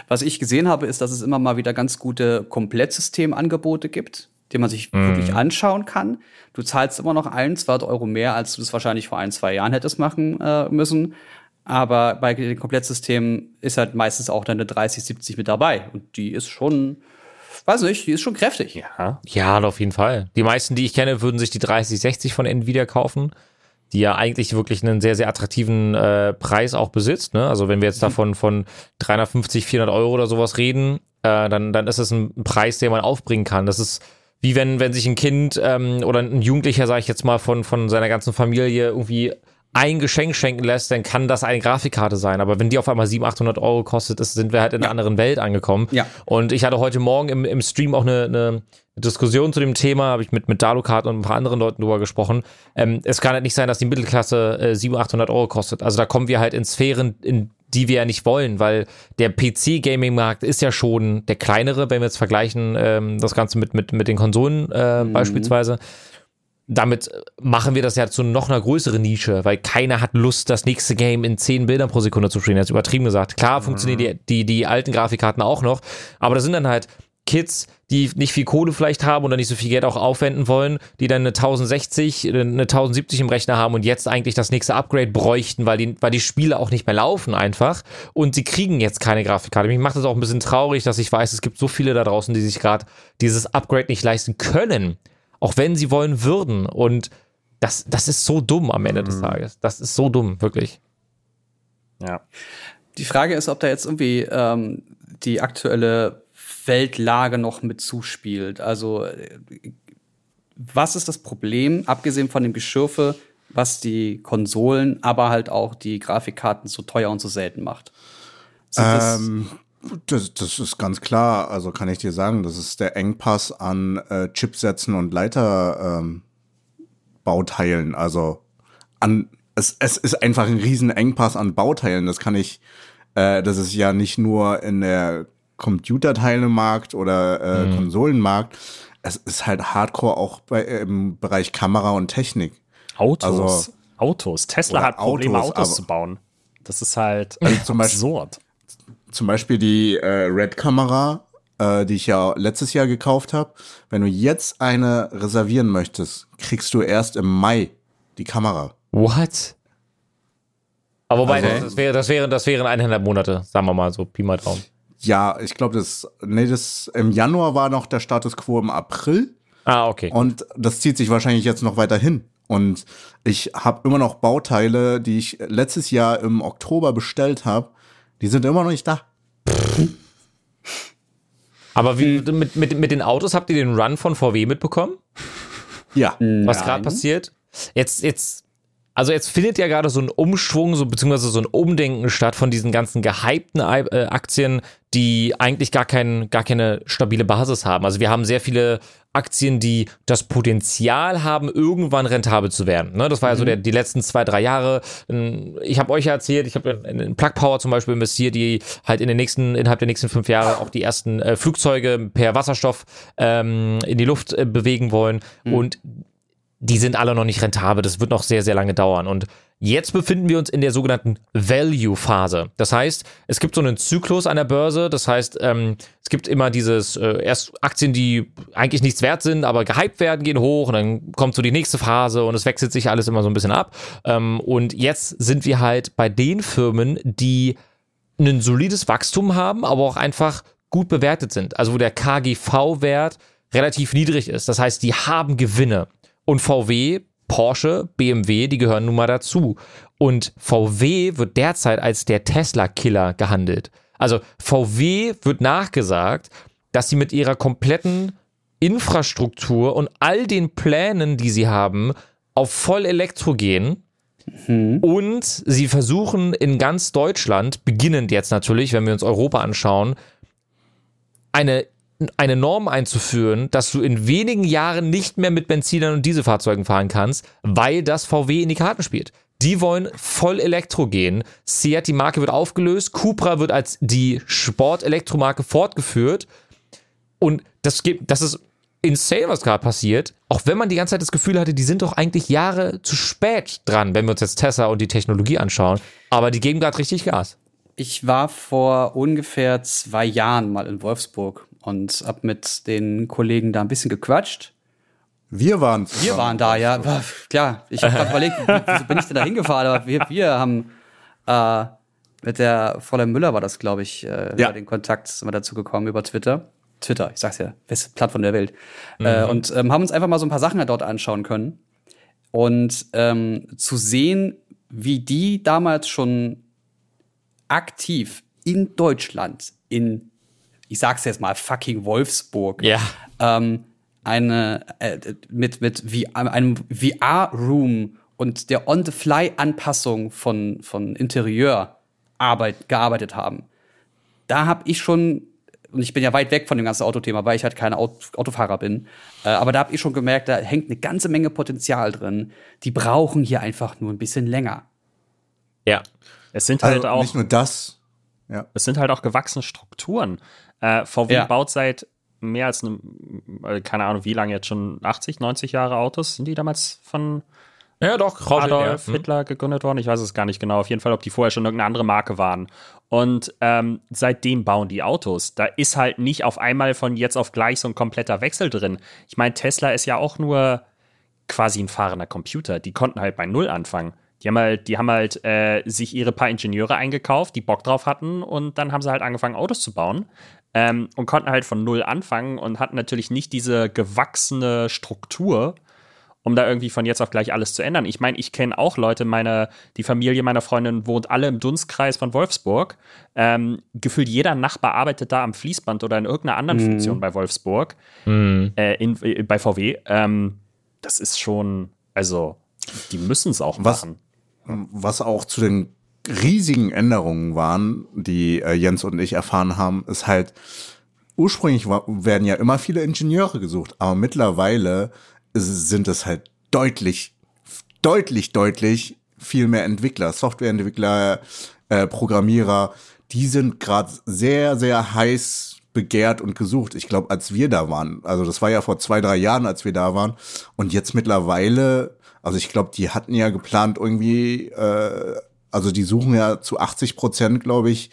Was ich gesehen habe, ist, dass es immer mal wieder ganz gute Komplettsytemangebote gibt, die man sich mm. wirklich anschauen kann. Du zahlst immer noch ein, zwei Euro mehr, als du das wahrscheinlich vor ein, zwei Jahren hättest machen äh, müssen. Aber bei den Komplettsystemen ist halt meistens auch dann eine 3070 mit dabei. Und die ist schon, weiß nicht, die ist schon kräftig. Ja, ja, auf jeden Fall. Die meisten, die ich kenne, würden sich die 3060 von Nvidia kaufen, die ja eigentlich wirklich einen sehr, sehr attraktiven äh, Preis auch besitzt. Ne? Also wenn wir jetzt davon von 350, 400 Euro oder sowas reden, äh, dann, dann ist es ein Preis, den man aufbringen kann. Das ist wie wenn, wenn sich ein Kind ähm, oder ein Jugendlicher, sage ich jetzt mal, von, von seiner ganzen Familie irgendwie ein Geschenk schenken lässt, dann kann das eine Grafikkarte sein. Aber wenn die auf einmal 700, 800 Euro kostet, ist, sind wir halt in ja. einer anderen Welt angekommen. Ja. Und ich hatte heute Morgen im, im Stream auch eine, eine Diskussion zu dem Thema, habe ich mit, mit Dalukart und ein paar anderen Leuten drüber gesprochen. Ähm, es kann halt nicht sein, dass die Mittelklasse äh, 700, 800 Euro kostet. Also da kommen wir halt in Sphären, in die wir ja nicht wollen, weil der PC-Gaming-Markt ist ja schon der kleinere, wenn wir jetzt vergleichen, ähm, das Ganze mit, mit, mit den Konsolen äh, mhm. beispielsweise damit machen wir das ja zu noch einer größeren Nische, weil keiner hat Lust, das nächste Game in 10 Bildern pro Sekunde zu spielen. Jetzt übertrieben gesagt. Klar funktionieren die, die, die alten Grafikkarten auch noch, aber das sind dann halt Kids, die nicht viel Kohle vielleicht haben oder nicht so viel Geld auch aufwenden wollen, die dann eine 1060, eine 1070 im Rechner haben und jetzt eigentlich das nächste Upgrade bräuchten, weil die, weil die Spiele auch nicht mehr laufen einfach und sie kriegen jetzt keine Grafikkarte. Mich macht das auch ein bisschen traurig, dass ich weiß, es gibt so viele da draußen, die sich gerade dieses Upgrade nicht leisten können auch wenn sie wollen würden. Und das, das ist so dumm am Ende des mhm. Tages. Das ist so dumm, wirklich. Ja. Die Frage ist, ob da jetzt irgendwie ähm, die aktuelle Weltlage noch mit zuspielt. Also, was ist das Problem, abgesehen von dem Geschürfe, was die Konsolen, aber halt auch die Grafikkarten so teuer und so selten macht? Ähm, das, das ist ganz klar. Also kann ich dir sagen, das ist der Engpass an äh, Chipsätzen und Leiterbauteilen. Ähm, also an es, es ist einfach ein riesen Engpass an Bauteilen. Das kann ich. Äh, das ist ja nicht nur in der Computerteilemarkt oder äh, mhm. Konsolenmarkt. Es ist halt Hardcore auch bei, im Bereich Kamera und Technik. Autos. Also, Autos. Tesla hat Probleme, Autos, Autos zu bauen. Das ist halt also absurd zum Beispiel die äh, Red-Kamera, äh, die ich ja letztes Jahr gekauft habe. Wenn du jetzt eine reservieren möchtest, kriegst du erst im Mai die Kamera. What? Aber wobei, also, das, wäre, das, wären, das wären eineinhalb Monate, sagen wir mal so, Pi mal Daumen. Ja, ich glaube, das, nee, das, im Januar war noch der Status quo im April. Ah, okay. Und das zieht sich wahrscheinlich jetzt noch weiter hin. Und ich habe immer noch Bauteile, die ich letztes Jahr im Oktober bestellt habe, die sind immer noch nicht da. Aber wie, mit, mit, mit den Autos habt ihr den Run von VW mitbekommen? Ja. Was gerade passiert? Jetzt, jetzt, also jetzt findet ja gerade so ein Umschwung, so beziehungsweise so ein Umdenken statt von diesen ganzen gehypten äh, Aktien, die eigentlich gar, kein, gar keine stabile Basis haben. Also wir haben sehr viele Aktien, die das Potenzial haben, irgendwann rentabel zu werden. Ne? Das war ja so mhm. der, die letzten zwei, drei Jahre. Ich habe euch ja erzählt, ich habe in Plug Power zum Beispiel investiert, die halt in den nächsten, innerhalb der nächsten fünf Jahre auch die ersten äh, Flugzeuge per Wasserstoff ähm, in die Luft äh, bewegen wollen. Mhm. Und die sind alle noch nicht rentabel. Das wird noch sehr, sehr lange dauern. Und Jetzt befinden wir uns in der sogenannten Value-Phase. Das heißt, es gibt so einen Zyklus an der Börse. Das heißt, ähm, es gibt immer dieses äh, erst Aktien, die eigentlich nichts wert sind, aber gehypt werden, gehen hoch und dann kommt so die nächste Phase und es wechselt sich alles immer so ein bisschen ab. Ähm, und jetzt sind wir halt bei den Firmen, die ein solides Wachstum haben, aber auch einfach gut bewertet sind. Also wo der KGV-Wert relativ niedrig ist. Das heißt, die haben Gewinne. Und VW Porsche, BMW, die gehören nun mal dazu. Und VW wird derzeit als der Tesla-Killer gehandelt. Also VW wird nachgesagt, dass sie mit ihrer kompletten Infrastruktur und all den Plänen, die sie haben, auf voll Elektro gehen. Mhm. Und sie versuchen in ganz Deutschland, beginnend jetzt natürlich, wenn wir uns Europa anschauen, eine eine Norm einzuführen, dass du in wenigen Jahren nicht mehr mit Benzinern und Dieselfahrzeugen fahren kannst, weil das VW in die Karten spielt. Die wollen voll Elektro gehen. Seat, die Marke wird aufgelöst. Cupra wird als die Sport-Elektromarke fortgeführt. Und das, geht, das ist insane, was gerade passiert. Auch wenn man die ganze Zeit das Gefühl hatte, die sind doch eigentlich Jahre zu spät dran, wenn wir uns jetzt Tesla und die Technologie anschauen. Aber die geben gerade richtig Gas. Ich war vor ungefähr zwei Jahren mal in Wolfsburg und hab mit den Kollegen da ein bisschen gequatscht. Wir waren Wir waren da, ja. War, klar, ich habe gerade überlegt, wieso bin ich denn da hingefahren? Aber wir, wir haben äh, mit der Fräulein Müller war das, glaube ich, äh, ja. über den Kontakt sind wir dazu gekommen, über Twitter. Twitter, ich sag's ja, beste Plattform der Welt. Mhm. Äh, und ähm, haben uns einfach mal so ein paar Sachen dort anschauen können. Und ähm, zu sehen, wie die damals schon aktiv in Deutschland, in ich sag's jetzt mal, fucking Wolfsburg, ja. ähm, eine äh, mit mit wie einem VR-Room und der On-the-Fly-Anpassung von von Interieur arbeit, gearbeitet haben. Da habe ich schon und ich bin ja weit weg von dem ganzen Autothema, weil ich halt kein Autofahrer bin. Äh, aber da habe ich schon gemerkt, da hängt eine ganze Menge Potenzial drin. Die brauchen hier einfach nur ein bisschen länger. Ja. Es sind halt also auch. Nicht nur das. Ja. Es sind halt auch gewachsene Strukturen. Äh, VW ja. baut seit mehr als einem, äh, keine Ahnung, wie lange jetzt schon 80, 90 Jahre Autos. Sind die damals von ja, doch, Adolf ja. Hitler gegründet worden? Ich weiß es gar nicht genau. Auf jeden Fall, ob die vorher schon irgendeine andere Marke waren. Und ähm, seitdem bauen die Autos. Da ist halt nicht auf einmal von jetzt auf gleich so ein kompletter Wechsel drin. Ich meine, Tesla ist ja auch nur quasi ein fahrender Computer. Die konnten halt bei Null anfangen. Die haben halt, die haben halt äh, sich ihre paar Ingenieure eingekauft, die Bock drauf hatten und dann haben sie halt angefangen, Autos zu bauen ähm, und konnten halt von null anfangen und hatten natürlich nicht diese gewachsene Struktur, um da irgendwie von jetzt auf gleich alles zu ändern. Ich meine, ich kenne auch Leute, meine, die Familie meiner Freundin wohnt alle im Dunstkreis von Wolfsburg. Ähm, gefühlt jeder Nachbar arbeitet da am Fließband oder in irgendeiner anderen mhm. Funktion bei Wolfsburg, mhm. äh, in, äh, bei VW. Ähm, das ist schon, also, die müssen es auch machen. Was auch zu den riesigen Änderungen waren, die äh, Jens und ich erfahren haben, ist halt, ursprünglich werden ja immer viele Ingenieure gesucht, aber mittlerweile sind es halt deutlich, deutlich, deutlich viel mehr Entwickler, Softwareentwickler, äh, Programmierer, die sind gerade sehr, sehr heiß begehrt und gesucht. Ich glaube, als wir da waren, also das war ja vor zwei, drei Jahren, als wir da waren, und jetzt mittlerweile, also ich glaube, die hatten ja geplant irgendwie äh, also die suchen ja zu 80 Prozent, glaube ich,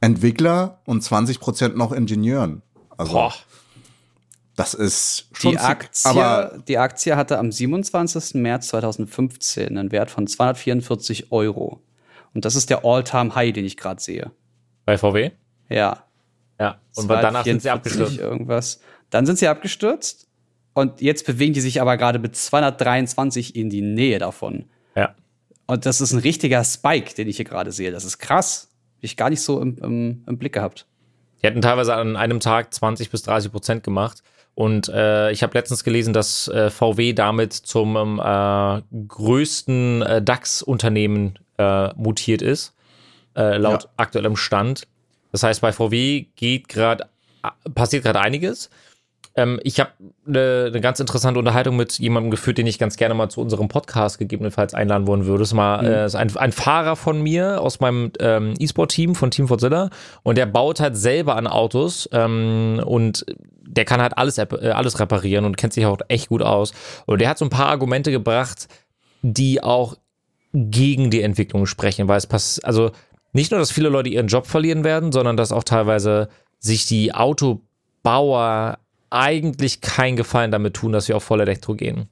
Entwickler und 20 Prozent noch Ingenieuren. Also Boah. das ist schon die Aktie, aber die Aktie hatte am 27. März 2015 einen Wert von 244 Euro. Und das ist der All-Time-High, den ich gerade sehe. Bei VW? Ja. Ja. Und danach sind sie abgestürzt. Irgendwas. Dann sind sie abgestürzt. Und jetzt bewegen die sich aber gerade mit 223 in die Nähe davon. Ja. Und das ist ein richtiger Spike, den ich hier gerade sehe. Das ist krass. Hab ich gar nicht so im, im, im Blick gehabt. Die hätten teilweise an einem Tag 20 bis 30 Prozent gemacht. Und äh, ich habe letztens gelesen, dass äh, VW damit zum ähm, äh, größten äh, DAX-Unternehmen äh, mutiert ist, äh, laut ja. aktuellem Stand. Das heißt, bei VW geht gerade passiert gerade einiges. Ähm, ich habe eine ne ganz interessante Unterhaltung mit jemandem geführt, den ich ganz gerne mal zu unserem Podcast gegebenenfalls einladen wollen würde. Das ist mal mhm. äh, ist ein, ein, Fahrer von mir aus meinem ähm, E-Sport-Team von Team Fortzilla und der baut halt selber an Autos ähm, und der kann halt alles, äh, alles reparieren und kennt sich auch echt gut aus. Und der hat so ein paar Argumente gebracht, die auch gegen die Entwicklung sprechen, weil es passt, also nicht nur, dass viele Leute ihren Job verlieren werden, sondern dass auch teilweise sich die Autobauer eigentlich keinen Gefallen damit tun, dass wir auf Vollelektro gehen.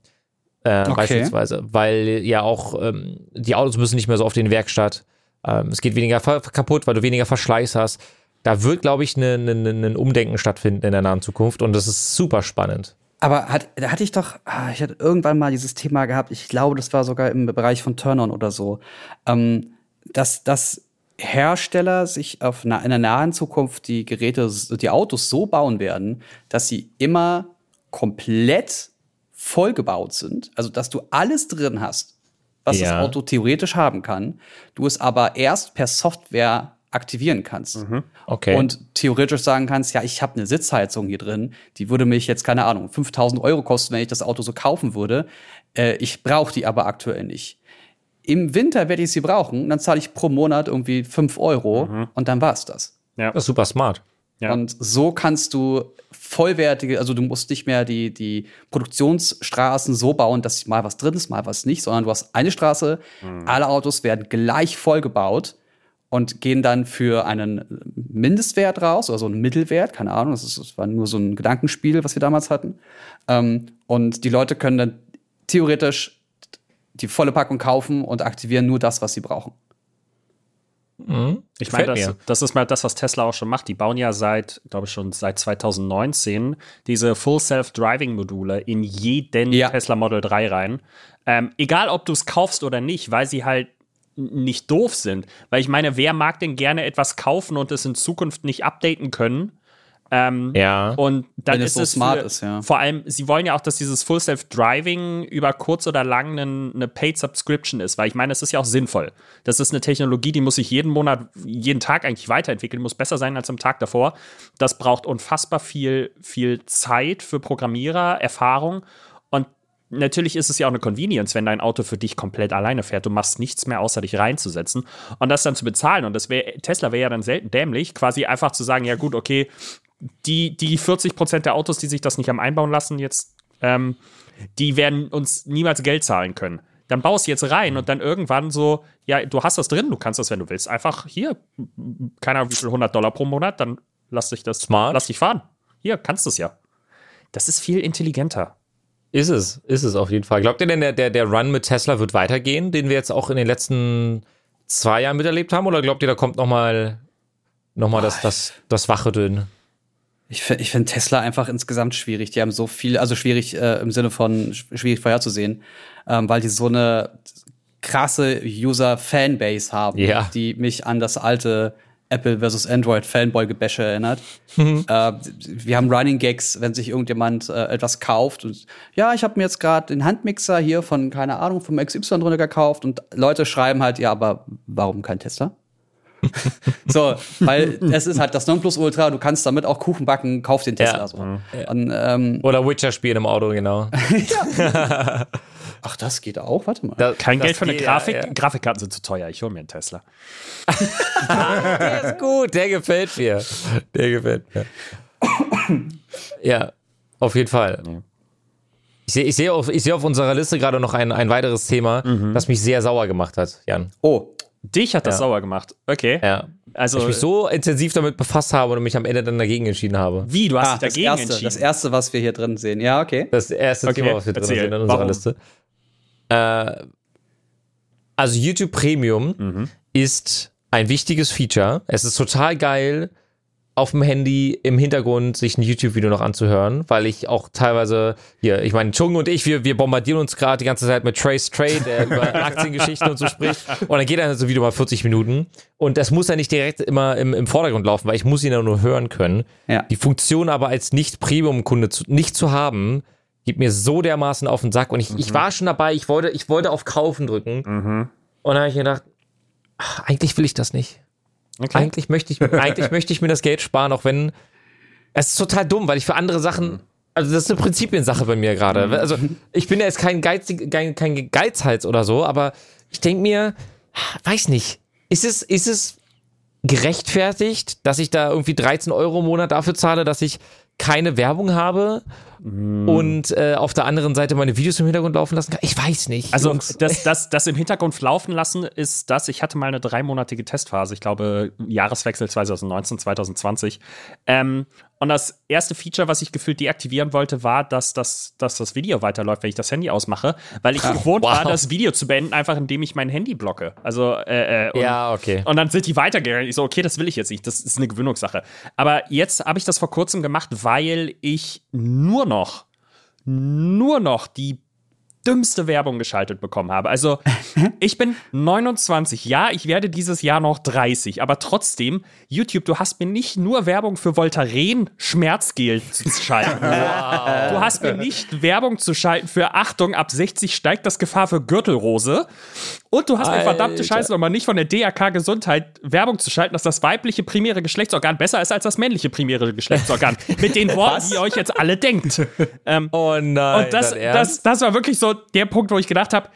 Äh, okay. Beispielsweise. Weil ja auch ähm, die Autos müssen nicht mehr so auf den Werkstatt. Ähm, es geht weniger kaputt, weil du weniger Verschleiß hast. Da wird, glaube ich, ein ne, ne, ne Umdenken stattfinden in der nahen Zukunft und das ist super spannend. Aber hat, da hatte ich doch, ah, ich hatte irgendwann mal dieses Thema gehabt, ich glaube, das war sogar im Bereich von Turn-On oder so, ähm, dass, dass Hersteller sich auf in einer nahen Zukunft die Geräte, die Autos so bauen werden, dass sie immer komplett vollgebaut sind. Also, dass du alles drin hast, was ja. das Auto theoretisch haben kann. Du es aber erst per Software aktivieren kannst. Mhm. Okay. Und theoretisch sagen kannst, ja, ich habe eine Sitzheizung hier drin, die würde mich jetzt, keine Ahnung, 5000 Euro kosten, wenn ich das Auto so kaufen würde. Äh, ich brauche die aber aktuell nicht im Winter werde ich sie brauchen, dann zahle ich pro Monat irgendwie 5 Euro mhm. und dann war es das. Ja. Das ist super smart. Ja. Und so kannst du vollwertige, also du musst nicht mehr die, die Produktionsstraßen so bauen, dass mal was drin ist, mal was nicht, sondern du hast eine Straße, mhm. alle Autos werden gleich voll gebaut und gehen dann für einen Mindestwert raus, oder so einen Mittelwert, keine Ahnung, das, ist, das war nur so ein Gedankenspiel, was wir damals hatten. Ähm, und die Leute können dann theoretisch die volle Packung kaufen und aktivieren nur das, was sie brauchen. Mhm. Ich meine, das, das, ist mal das, was Tesla auch schon macht. Die bauen ja seit, glaube ich, schon seit 2019 diese Full Self-Driving-Module in jeden ja. Tesla Model 3 rein. Ähm, egal, ob du es kaufst oder nicht, weil sie halt nicht doof sind. Weil ich meine, wer mag denn gerne etwas kaufen und es in Zukunft nicht updaten können? Ähm, ja. Und dann Wenn ist es so es smart für, ist, ja. Vor allem, sie wollen ja auch, dass dieses Full Self-Driving über kurz oder lang eine, eine Paid Subscription ist, weil ich meine, es ist ja auch sinnvoll. Das ist eine Technologie, die muss sich jeden Monat, jeden Tag eigentlich weiterentwickeln, muss besser sein als am Tag davor. Das braucht unfassbar viel, viel Zeit für Programmierer, Erfahrung. Und natürlich ist es ja auch eine Convenience, wenn dein Auto für dich komplett alleine fährt. Du machst nichts mehr, außer dich reinzusetzen und das dann zu bezahlen. Und das wäre, Tesla wäre ja dann selten dämlich, quasi einfach zu sagen, ja gut, okay, die, die 40 Prozent der Autos, die sich das nicht haben einbauen lassen, jetzt, ähm, die werden uns niemals Geld zahlen können. Dann baust du jetzt rein und dann irgendwann so, ja, du hast das drin, du kannst das, wenn du willst. Einfach hier, keine Ahnung, wie viel 100 Dollar pro Monat, dann lass dich das, Smart. lass dich fahren. Hier, kannst du es ja. Das ist viel intelligenter. Ist es, ist es auf jeden Fall. Glaubt ihr denn, der, der, der Run mit Tesla wird weitergehen, den wir jetzt auch in den letzten zwei Jahren miterlebt haben? Oder glaubt ihr, da kommt nochmal noch mal das, das, das Wachrütteln? Ich, ich finde Tesla einfach insgesamt schwierig. Die haben so viel, also schwierig äh, im Sinne von sch- schwierig vorherzusehen, ähm, weil die so eine krasse User-Fanbase haben, Ja. die mich an das alte Apple versus Android Fanboy-Gebäsche erinnert. Mhm. äh, wir haben Running Gags, wenn sich irgendjemand äh, etwas kauft und ja, ich habe mir jetzt gerade den Handmixer hier von keine Ahnung vom XY drunter gekauft und Leute schreiben halt ja, aber warum kein Tesla? <laughs> so, weil es ist halt das Nonplusultra, du kannst damit auch Kuchen backen, kauf den Tesla Ja. so. Und, ähm, Oder Witcher spielen im Auto, genau. <laughs> <laughs> ach, das geht auch, warte mal. Da- Kein das Geld für eine geht, Grafik. Ja, ja. Grafikkarten sind zu teuer. Ich hole mir einen Tesla. Der ist gut, der gefällt mir. Der gefällt mir. Ja, auf jeden Fall. Ich sehe ich seh auf, ich seh auf unserer Liste gerade noch ein, ein weiteres Thema, das mich sehr sauer gemacht hat, Jan. oh, Dich hat das Ja. sauer gemacht. Okay. Ja. Also, ich mich so intensiv damit befasst habe und mich am Ende dann dagegen entschieden habe. wie? Du hast ah, dich das dagegen erste, entschieden. das erste, was wir hier drin sehen. Ja, okay. Das erste Okay, Thema, was wir drin erzähl. sehen in unserer Warum? Liste. Äh, also YouTube Premium Mhm. ist ein wichtiges Feature. Es ist total geil, auf dem Handy im Hintergrund sich ein YouTube-Video noch anzuhören, weil ich auch teilweise hier, ich meine, Chung und ich, wir, wir bombardieren uns gerade die ganze Zeit mit Trace Trade, der über <laughs> Aktiengeschichten und so spricht. Und dann geht dann so ein Video mal 40 Minuten. Und das muss ja nicht direkt immer im, im Vordergrund laufen, weil ich muss ihn ja nur hören können. Ja. Die Funktion aber als Nicht-Premium-Kunde nicht zu haben, gibt mir so dermaßen auf den Sack. Und ich, ich war schon dabei, ich wollte, ich wollte auf Kaufen drücken. Und dann habe ich gedacht, ach, eigentlich will ich das nicht. Okay. Eigentlich möchte ich, eigentlich <laughs> möchte ich mir das Geld sparen, auch wenn es ist total dumm, weil ich für andere Sachen, also das ist eine Prinzipiensache bei mir gerade. Also ich bin ja jetzt kein, Geizig, kein, kein Geizhals oder so, aber ich denke mir, weiß nicht, ist es, ist es gerechtfertigt, dass ich da irgendwie 13 Euro im Monat dafür zahle, dass ich keine Werbung habe und äh, auf der anderen Seite meine Videos im Hintergrund laufen lassen kann? Ich weiß nicht. Also Jungs. das, das, das im Hintergrund laufen lassen ist das, ich hatte mal eine dreimonatige Testphase, ich glaube Jahreswechsel 2019, 2020. Ähm, und das erste Feature, was ich gefühlt deaktivieren wollte, war, dass das, dass das Video weiterläuft, wenn ich das Handy ausmache, weil ich gewohnt war, wow. das Video zu beenden, einfach indem ich mein Handy blocke. Also äh, äh, und, Ja, okay. Und dann sind die weitergegangen. Ich so, okay, das will ich jetzt nicht. Das ist eine Gewöhnungssache. Aber jetzt habe ich das vor kurzem gemacht, weil ich nur noch nur noch die dümmste Werbung geschaltet bekommen habe. Also, <laughs> ich bin 29. Ja, ich werde dieses Jahr noch 30. Aber trotzdem, YouTube, du hast mir nicht nur Werbung für Voltaren Schmerzgel zu schalten. <laughs> Du hast mir nicht Werbung zu schalten für Achtung, ab 60 steigt das Gefahr für Gürtelrose. Und du hast mir verdammte Alter. Scheiße nochmal nicht von der DRK Gesundheit Werbung zu schalten, dass das weibliche primäre Geschlechtsorgan besser ist als das männliche primäre Geschlechtsorgan. <laughs> Mit den Worten, die ihr euch jetzt alle denkt. Ähm, oh nein. und das, das, das war wirklich so der Punkt, wo ich gedacht habe,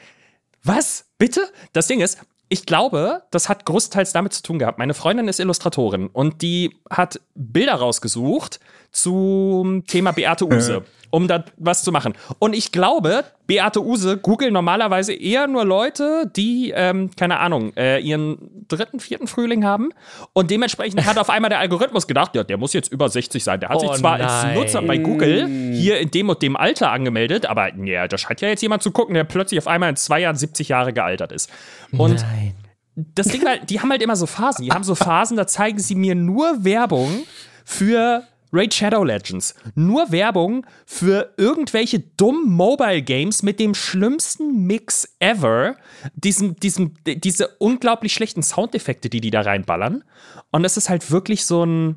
was? Bitte? Das Ding ist, ich glaube, das hat großteils damit zu tun gehabt. Meine Freundin ist Illustratorin und die hat Bilder rausgesucht zum Thema Beate Use, <laughs> um da was zu machen. Und ich glaube, Beate Use googeln normalerweise eher nur Leute, die, ähm, keine Ahnung, äh, ihren dritten, vierten Frühling haben. Und dementsprechend hat auf einmal der Algorithmus gedacht, ja, der muss jetzt über 60 sein. Der hat sich Oh zwar als nein. Nutzer bei Google hier in dem und dem Alter angemeldet, aber ja, da scheint ja jetzt jemand zu gucken, der plötzlich auf einmal in zwei Jahren 70 Jahre gealtert ist. Und Nein. das Ding halt, die haben halt immer so Phasen. Die haben so Phasen, da zeigen sie mir nur Werbung für Raid Shadow Legends. Nur Werbung für irgendwelche dummen Mobile Games mit dem schlimmsten Mix ever. Diesen, diesen, diese unglaublich schlechten Soundeffekte, die die da reinballern. Und das ist halt wirklich so ein.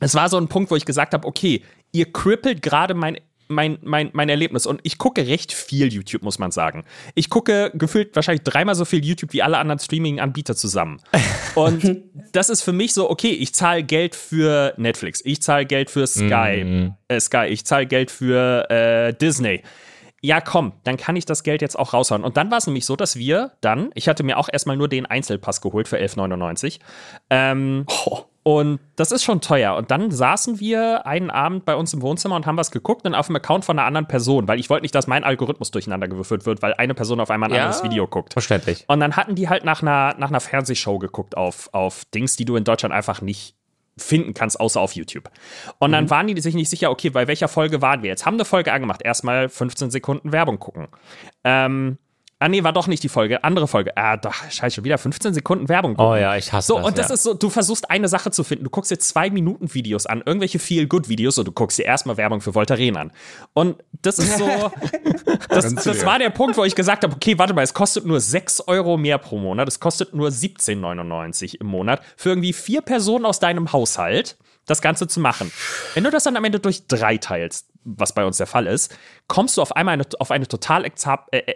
es war so ein Punkt, wo ich gesagt habe, okay, ihr krippelt gerade mein mein, mein, mein Erlebnis. Und ich gucke recht viel YouTube, muss man sagen. Ich gucke gefühlt wahrscheinlich dreimal so viel YouTube wie alle anderen Streaming-Anbieter zusammen. <laughs> Und das ist für mich so, okay, ich zahle Geld für Netflix, ich zahle Geld für Sky, mm. äh, Sky, ich zahle Geld für äh, Disney. Ja, komm, dann kann ich das Geld jetzt auch raushauen. Und dann war es nämlich so, dass wir dann, ich hatte mir auch erstmal nur den Einzelpass geholt für 11,99. Ähm, oh und das ist schon teuer. Und dann saßen wir einen Abend bei uns im Wohnzimmer und haben was geguckt und auf dem Account von einer anderen Person, weil ich wollte nicht, dass mein Algorithmus durcheinander gewürfelt wird, weil eine Person auf einmal ein ja, anderes Video guckt. Verständlich. Und dann hatten die halt nach einer, nach einer Fernsehshow geguckt auf, auf Dings, die du in Deutschland einfach nicht finden kannst, außer auf YouTube. Und dann mhm. waren die sich nicht sicher, okay, bei welcher Folge waren wir jetzt? Haben eine Folge angemacht, erstmal 15 Sekunden Werbung gucken. Ähm, Ah, nee, war doch nicht die Folge. Andere Folge. Ah, doch, scheiße, schon wieder 15 Sekunden Werbung. Gucken. Oh ja, ich hasse so, das. So, und das ja. ist so, du versuchst eine Sache zu finden. Du guckst dir zwei Minuten Videos an, irgendwelche Feel-Good-Videos und du guckst dir erstmal Werbung für Voltaren an. Und das ist so, <laughs> das, das war der Punkt, wo ich gesagt habe, okay, warte mal, es kostet nur 6 Euro mehr pro Monat. Es kostet nur 17,99 im Monat für irgendwie vier Personen aus deinem Haushalt das Ganze zu machen. Wenn du das dann am Ende durch drei teilst, was bei uns der Fall ist, kommst du auf einmal eine, auf eine total äh,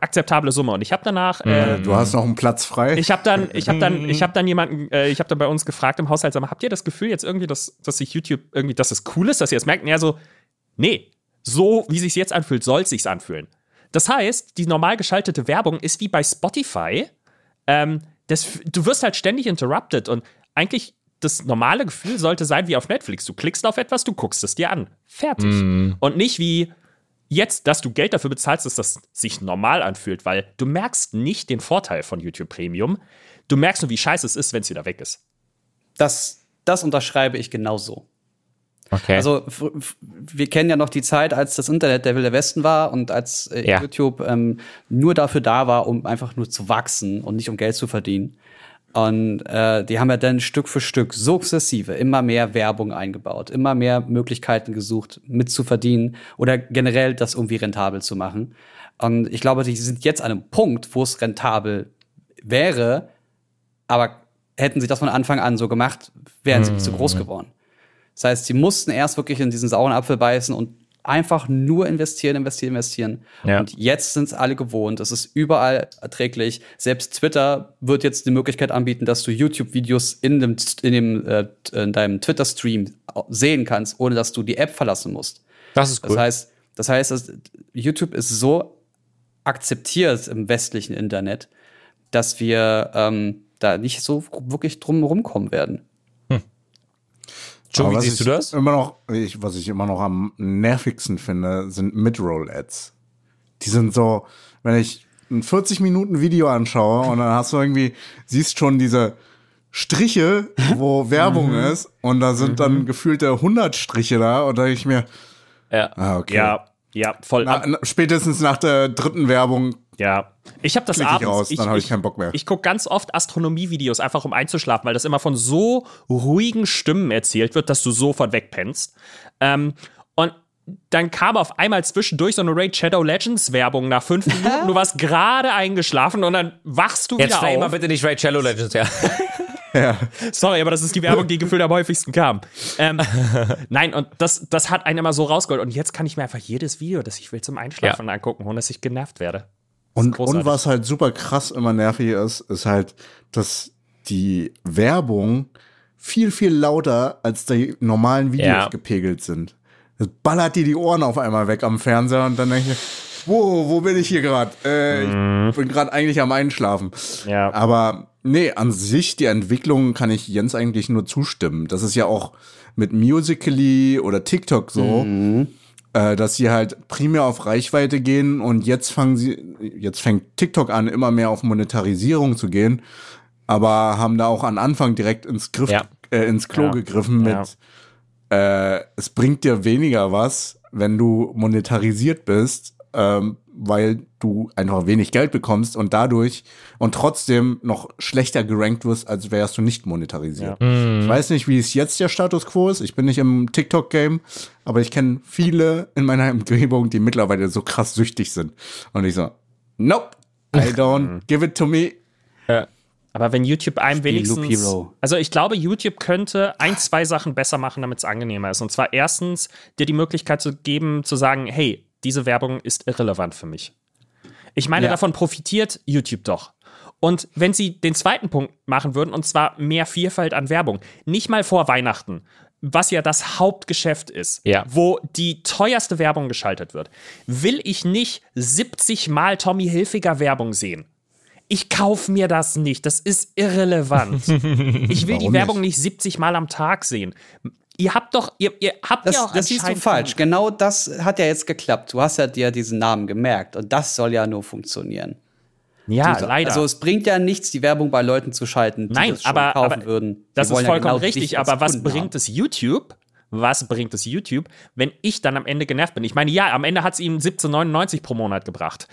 akzeptable Summe. Und ich habe danach. Äh, du hast noch einen Platz frei. Ich habe dann, ich habe dann, <laughs> ich habe dann jemanden, äh, ich habe dann bei uns gefragt im Haushalt, sag mal, habt ihr das Gefühl jetzt irgendwie, dass, dass sich YouTube irgendwie, dass es cool ist, dass ihr es merkt? Und er so, nee, so wie sich jetzt anfühlt, soll es sich anfühlen. Das heißt, die normal geschaltete Werbung ist wie bei Spotify. Ähm, das, du wirst halt ständig interrupted und eigentlich das normale Gefühl sollte sein wie auf Netflix. Du klickst auf etwas, du guckst es dir an. Fertig. Mm. Und nicht wie, jetzt, dass du Geld dafür bezahlst, dass das sich normal anfühlt, weil du merkst nicht den Vorteil von YouTube Premium. Du merkst nur, wie scheiße es ist, wenn es wieder weg ist. Das, das unterschreibe ich genauso. Okay. Also wir kennen ja noch die Zeit, als das Internet der Wilde Westen war und als äh, ja. YouTube ähm, nur dafür da war, um einfach nur zu wachsen und nicht um Geld zu verdienen. Und äh, die haben ja dann Stück für Stück sukzessive immer mehr Werbung eingebaut, immer mehr Möglichkeiten gesucht, mitzuverdienen oder generell das irgendwie rentabel zu machen. Und ich glaube, die sind jetzt an einem Punkt, wo es rentabel wäre, aber hätten sie das von Anfang an so gemacht, wären sie nicht so groß mhm. geworden. Das heißt, sie mussten erst wirklich in diesen sauren Apfel beißen und einfach nur investieren, investieren, investieren. Ja. Und jetzt sind es alle gewohnt. Es ist überall erträglich. Selbst Twitter wird jetzt die Möglichkeit anbieten, dass du YouTube-Videos in, dem, in, dem, äh, in deinem Twitter-Stream sehen kannst, ohne dass du die App verlassen musst. Das ist cool. Das heißt, das heißt, dass YouTube ist so akzeptiert im westlichen Internet, dass wir ähm, da nicht so wirklich drum rumkommen werden. Joe, wie siehst du das? Immer noch, ich, was ich immer noch am nervigsten finde, sind Midroll-Ads. Die sind so, wenn ich ein 40 Minuten Video anschaue und dann hast du irgendwie, siehst schon diese Striche, wo <laughs> Werbung mhm. ist und da sind mhm. dann gefühlte 100 Striche da und da denke ich mir, ja, ah, okay. ja, ja, voll. Na, spätestens nach der dritten Werbung ja. Ich habe das Klick abends. Ich raus, dann habe ich, ich keinen Bock mehr. Ich gucke ganz oft Astronomie-Videos, einfach um einzuschlafen, weil das immer von so ruhigen Stimmen erzählt wird, dass du sofort wegpennst. Ähm, und dann kam auf einmal zwischendurch so eine Raid Shadow Legends Werbung nach fünf <laughs> Minuten. Du warst gerade eingeschlafen und dann wachst du Jetzt wieder auf. Jetzt mal bitte nicht Raid Shadow Legends, ja. <laughs> Ja. Sorry, aber das ist die Werbung, die gefühlt am häufigsten kam. Ähm, <laughs> nein, und das, das hat einen immer so rausgeholt. Und jetzt kann ich mir einfach jedes Video, das ich will, zum Einschlafen ja. angucken, ohne dass ich genervt werde. Und, und was halt super krass immer nervig ist, ist halt, dass die Werbung viel, viel lauter als die normalen Videos ja. gepegelt sind. Das ballert dir die Ohren auf einmal weg am Fernseher und dann denke ich, wo, wo bin ich hier gerade? Äh, mhm. Ich bin gerade eigentlich am Einschlafen. Ja. Aber nee, an sich, die Entwicklung kann ich Jens eigentlich nur zustimmen. Das ist ja auch mit Musically oder TikTok so. Mhm äh, dass sie halt primär auf Reichweite gehen und jetzt fangen sie, jetzt fängt TikTok an, immer mehr auf Monetarisierung zu gehen, aber haben da auch an Anfang direkt ins Griff, ja. äh, ins Klo ja. gegriffen mit, ja. äh, es bringt dir weniger was, wenn du monetarisiert bist, ähm, weil du einfach wenig Geld bekommst und dadurch und trotzdem noch schlechter gerankt wirst, als wärst du nicht monetarisiert. Ja. Mhm. Ich weiß nicht, wie es jetzt der Status quo ist. Ich bin nicht im TikTok-Game, aber ich kenne viele in meiner Umgebung, die mittlerweile so krass süchtig sind. Und ich so, nope, I <laughs> don't give it to me. Ja. Aber wenn YouTube einem wenigstens. Also ich glaube, YouTube könnte ein, zwei Sachen besser machen, damit es angenehmer ist. Und zwar erstens, dir die Möglichkeit zu geben, zu sagen, hey, diese Werbung ist irrelevant für mich. Ich meine, ja. davon profitiert YouTube doch. Und wenn sie den zweiten Punkt machen würden, und zwar mehr Vielfalt an Werbung, nicht mal vor Weihnachten, was ja das Hauptgeschäft ist, ja. wo die teuerste Werbung geschaltet wird, will ich nicht 70 Mal Tommy Hilfiger Werbung sehen. Ich kaufe mir das nicht. Das ist irrelevant. <laughs> ich will die Werbung nicht? nicht 70 Mal am Tag sehen. Ihr habt doch, ihr, ihr habt das, ja auch Das siehst du falsch. Genau das hat ja jetzt geklappt. Du hast ja dir diesen Namen gemerkt und das soll ja nur funktionieren. Ja, du, leider. Also es bringt ja nichts, die Werbung bei Leuten zu schalten, die Nein, das aber, kaufen aber würden. das ist vollkommen ja genau richtig, aber was bringt haben. es YouTube? Was bringt es YouTube, wenn ich dann am Ende genervt bin? Ich meine, ja, am Ende hat es ihm 17,99 pro Monat gebracht.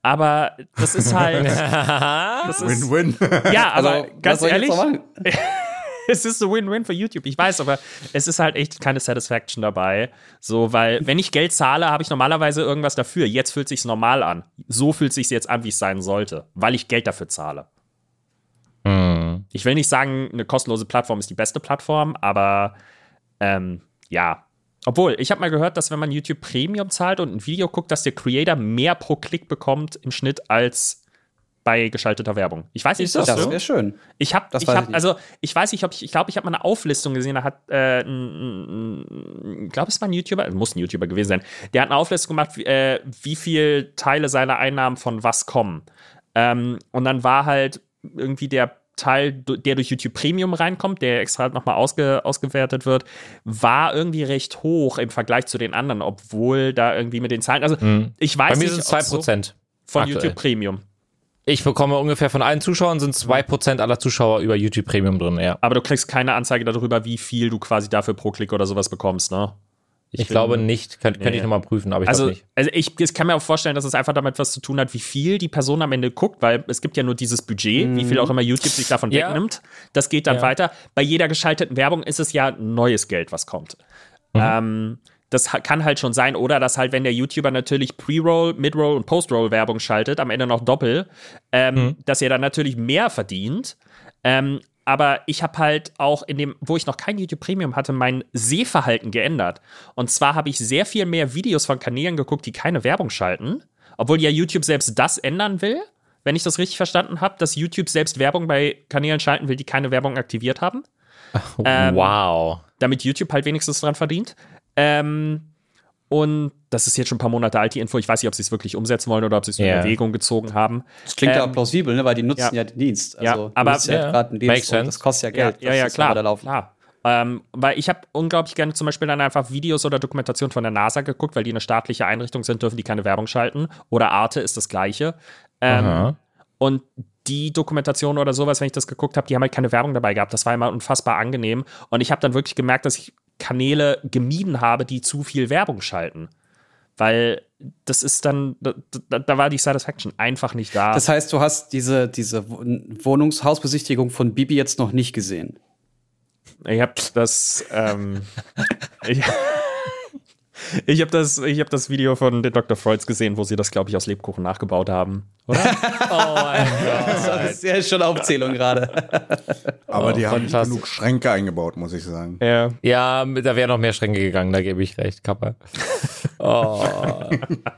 Aber das ist halt. <laughs> Win-win. Ja, aber also, ganz ehrlich. <laughs> <laughs> es ist so Win-Win für YouTube, ich weiß, aber es ist halt echt keine Satisfaction dabei. So, weil, wenn ich Geld zahle, habe ich normalerweise irgendwas dafür. Jetzt fühlt es sich normal an. So fühlt es sich jetzt an, wie es sein sollte, weil ich Geld dafür zahle. Mhm. Ich will nicht sagen, eine kostenlose Plattform ist die beste Plattform, aber ähm, ja. Obwohl, ich habe mal gehört, dass wenn man YouTube Premium zahlt und ein Video guckt, dass der Creator mehr pro Klick bekommt im Schnitt als bei geschalteter Werbung. Ich weiß nicht, ist das, das so? wäre schön. Ich habe, ich habe, also ich weiß nicht, ob ich, ich glaube, ich habe mal eine Auflistung gesehen. Da hat, äh, ich glaube, es war ein YouTuber, muss ein YouTuber gewesen sein. Der hat eine Auflistung gemacht, wie, äh, wie viel Teile seiner Einnahmen von was kommen. Ähm, und dann war halt irgendwie der Teil, der durch YouTube Premium reinkommt, der extra nochmal ausge, ausgewertet wird, war irgendwie recht hoch im Vergleich zu den anderen, obwohl da irgendwie mit den Zahlen, also mhm. ich weiß Bei mir nicht, sind es 2% so von aktuell. YouTube Premium. Ich bekomme ungefähr von allen Zuschauern sind 2% aller Zuschauer über YouTube Premium drin, ja. Aber du kriegst keine Anzeige darüber, wie viel du quasi dafür pro Klick oder sowas bekommst, ne? Ich, ich glaube nicht, könnte nee. ich nochmal prüfen, aber ich also, nicht. Also ich, ich, kann mir auch vorstellen, dass es einfach damit was zu tun hat, wie viel die Person am Ende guckt, weil es gibt ja nur dieses Budget, mhm. wie viel auch immer YouTube sich davon ja. wegnimmt. Das geht dann ja. weiter. Bei jeder geschalteten Werbung ist es ja neues Geld, was kommt. Mhm. Ähm, das kann halt schon sein. Oder dass halt, wenn der YouTuber natürlich Pre-Roll, Mid-Roll und Post-Roll Werbung schaltet, am Ende noch Doppel, ähm, mhm. dass er dann natürlich mehr verdient. Ähm, aber ich habe halt auch in dem, wo ich noch kein YouTube Premium hatte, mein Sehverhalten geändert. Und zwar habe ich sehr viel mehr Videos von Kanälen geguckt, die keine Werbung schalten, obwohl ja YouTube selbst das ändern will. Wenn ich das richtig verstanden habe, dass YouTube selbst Werbung bei Kanälen schalten will, die keine Werbung aktiviert haben. Ähm, wow. Damit YouTube halt wenigstens dran verdient. Ähm, und das ist jetzt schon ein paar Monate alt, die Info. Ich weiß nicht, ob sie es wirklich umsetzen wollen oder ob sie es yeah. in Erwägung gezogen haben. Das klingt ähm, ja plausibel, ne? weil die nutzen ja, ja den Dienst. Also, ja, aber ja, ja. einen Dienst das kostet ja Geld. Ja, ja, klar. klar. Ähm, weil ich habe unglaublich gerne zum Beispiel dann einfach Videos oder Dokumentationen von der NASA geguckt, weil die eine staatliche Einrichtung sind, dürfen die keine Werbung schalten. Oder Arte ist das Gleiche. Ähm, und die Dokumentation oder sowas, wenn ich das geguckt habe, die haben halt keine Werbung dabei gehabt. Das war immer unfassbar angenehm. Und ich habe dann wirklich gemerkt, dass ich Kanäle gemieden habe, die zu viel Werbung schalten. Weil das ist dann, da, da, war die Satisfaction einfach nicht da. Das heißt, du hast diese, diese Wohnungshausbesichtigung von Bibi jetzt noch nicht gesehen. Ich habe das, ähm, <laughs> ich, ich habe das, hab das Video von den Dr. Freuds gesehen, wo sie das, glaube ich, aus Lebkuchen nachgebaut haben. Oder? <laughs> oh mein Gott. Das ist ja schon Aufzählung gerade. Aber oh, die haben nicht genug Schränke eingebaut, muss ich sagen. Ja, ja da wären noch mehr Schränke gegangen, da gebe ich recht, Kappa. Oh.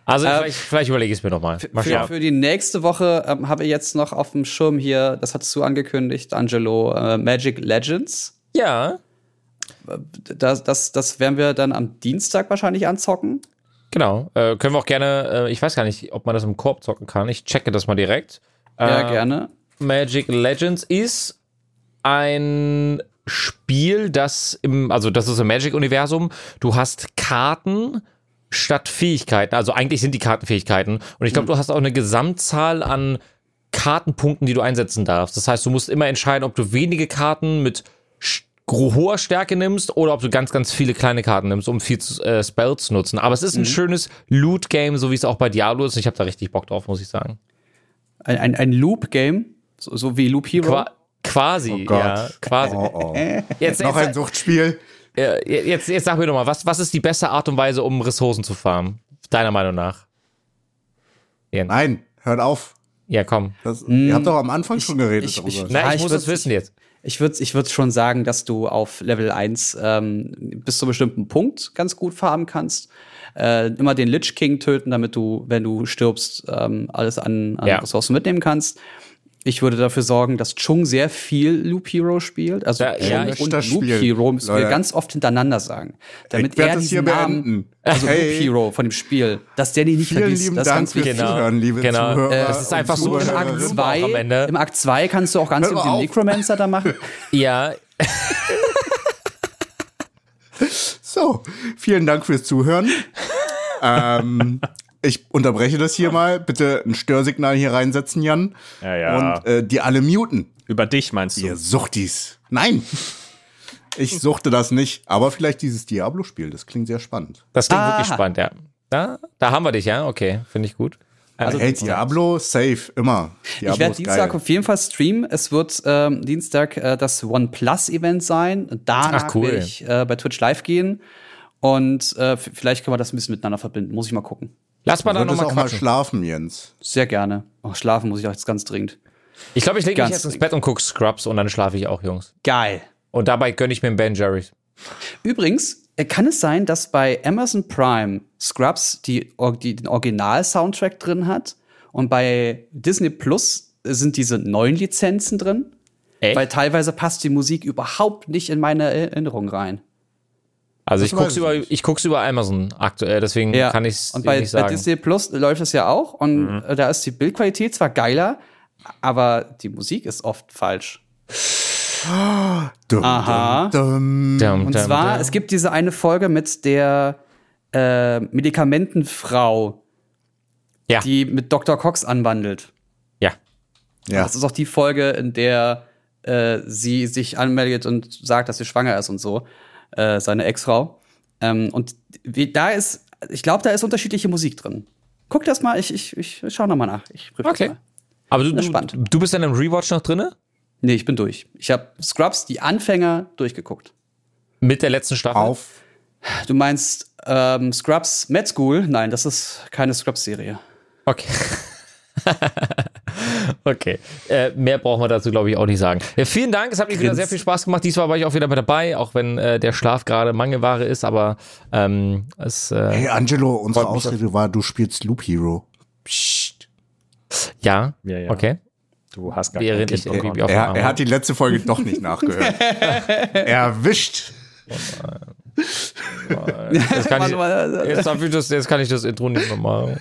Also äh, vielleicht, vielleicht überlege ich es mir nochmal. Für, für die nächste Woche ähm, habe ich jetzt noch auf dem Schirm hier, das hattest du angekündigt, Angelo, äh, Magic Legends. Ja das, das, das werden wir dann am Dienstag wahrscheinlich anzocken. Genau. Äh, können wir auch gerne, äh, ich weiß gar nicht, ob man das im Korb zocken kann. Ich checke das mal direkt. Ja, äh, gerne. Magic Legends ist ein Spiel, das im, also das ist im Magic-Universum. Du hast Karten statt Fähigkeiten. Also eigentlich sind die Karten Fähigkeiten. Und ich glaube, mhm. du hast auch eine Gesamtzahl an Kartenpunkten, die du einsetzen darfst. Das heißt, du musst immer entscheiden, ob du wenige Karten mit hoher Stärke nimmst oder ob du ganz, ganz viele kleine Karten nimmst, um viel äh, Spells zu nutzen. Aber es ist ein mhm. schönes Loot-Game, so wie es auch bei Diablo ist. Ich habe da richtig Bock drauf, muss ich sagen. Ein, ein, ein Loop-Game? So, so, wie Loop Hero? Qua quasi, oh ja, quasi. Oh, oh. <laughs> Jetzt, Noch ein Suchtspiel. Jetzt, jetzt sag mir doch mal, was, was ist die beste Art und Weise, um Ressourcen zu farmen? Deiner Meinung nach? Jens. Nein, hört auf. Ja, komm. Das, ihr habt doch am Anfang ich, schon geredet ich, darüber. Ich, Na, ich, muss es wissen jetzt. Ich würde ich würd schon sagen, dass du auf Level 1 ähm, bis zu einem bestimmten Punkt ganz gut farmen kannst. Äh, immer den Lich King töten, damit du, wenn du stirbst, ähm, alles an, an ja. Ressourcen mitnehmen kannst. Ich würde dafür sorgen, dass Chung sehr viel Loop Hero spielt. Also ja, ja und Loop Spiel. Hero müssen wir ganz oft hintereinander sagen. Damit er diesen Namen, also hey. Loop Hero von dem Spiel, dass der die nicht Vielen vergisst. Lieben das ist ganz wichtig. Genau. Zuhören, liebe genau. Zuhörer. Äh, das ist einfach so im Akt 2. Im Akt 2 kannst du auch ganz viel mit dem Necromancer da machen. <laughs> ja. so, vielen Dank fürs Zuhören. <laughs> ähm, ich unterbreche das hier mal. Bitte ein Störsignal hier reinsetzen, Jan. Ja, ja. Und äh, die alle muten. Über dich meinst du? Ihr Suchtis. Nein. Ich suchte das nicht. Aber vielleicht dieses Diablo-Spiel. Das klingt sehr spannend. Das klingt Aha. wirklich spannend, ja. Da, da haben wir dich, ja. Okay, finde ich gut. Also hey, Diablo, safe, immer. Diablo ich werde Dienstag geil. auf jeden Fall streamen. Es wird ähm, Dienstag äh, das OnePlus-Event sein. Danach Ach, cool. werde ich äh, bei Twitch live gehen. Und äh, vielleicht können wir das ein bisschen miteinander verbinden. Muss ich mal gucken. Lass mal da nochmal mal schlafen, Jens. Sehr gerne. Oh, schlafen muss ich auch jetzt ganz dringend. Ich glaube, ich lege mich jetzt ins Bett und gucke Scrubs und dann schlafe ich auch, Jungs. Geil. Und dabei gönne ich mir einen Ben Jerry's. Übrigens, äh, kann es sein, dass bei Amazon Prime Scrubs die, die den Original-Soundtrack drin hat und bei Disney Plus sind diese neuen Lizenzen drin? Echt? Weil teilweise passt die Musik überhaupt nicht in meine Erinnerung rein. Also das ich guck's über, ich guck's über Amazon aktuell, deswegen ja. kann ich's und bei, nicht sagen. bei Disney Plus läuft es ja auch und mhm. da ist die Bildqualität zwar geiler, aber die Musik ist oft falsch. Dum, Aha. Dum, dum. Und zwar, es gibt diese eine Folge mit der äh, Medikamentenfrau, ja. die mit Dr. Cox anwandelt. Ja. ja. Das ist auch die Folge, in der äh, sie sich anmeldet und sagt, dass sie schwanger ist und so äh, seine Ex-Frau. Ähm, und wie, da ist, ich glaube, da ist unterschiedliche Musik drin. Guck das mal, ich, ich, ich schau noch mal nach. Ich okay. Mal. Aber du, du, du bist dann im Rewatch noch drin? Nee, ich bin durch. Ich habe Scrubs, die Anfänger, durchgeguckt. Mit der letzten Staffel? Auf. Du meinst ähm, Scrubs Med School? Nein, das ist keine Scrubs-Serie. Okay. <laughs> okay. Äh, mehr brauchen wir dazu, glaube ich, auch nicht sagen. Ja, vielen Dank. Es hat mir wieder sehr viel Spaß gemacht. Diesmal war ich auch wieder mit dabei, auch wenn äh, der Schlaf gerade Mangelware ist, aber ähm, es. Äh, hey, Angelo, unsere Ausrede war, du spielst Loop Hero. Psst. Ja, ja, ja. okay. Du hast gar Während ich irgendwie auf er, er hat die letzte Folge doch nicht nachgehört. <laughs> Erwischt. Jetzt kann, ich, jetzt, ich das, jetzt kann ich das Intro nicht mehr machen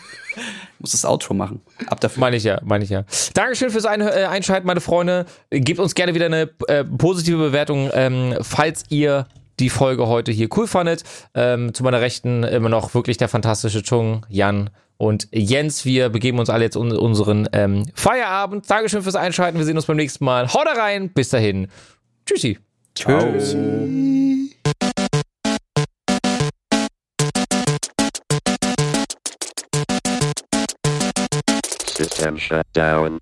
muss das Outro machen. Ab dafür. Meine ich ja, meine ich ja. Dankeschön fürs Ein äh, Einschalten, meine Freunde. Gebt uns gerne wieder eine äh, positive Bewertung, ähm, falls ihr die Folge heute hier cool fandet. Ähm, zu meiner Rechten immer noch wirklich der fantastische Chung, Jan und Jens. Wir begeben uns alle jetzt in unseren ähm, Feierabend. Dankeschön fürs Einschalten. Wir sehen uns beim nächsten Mal. Haut rein. Bis dahin. Tschüssi. Tschüss. System shut down.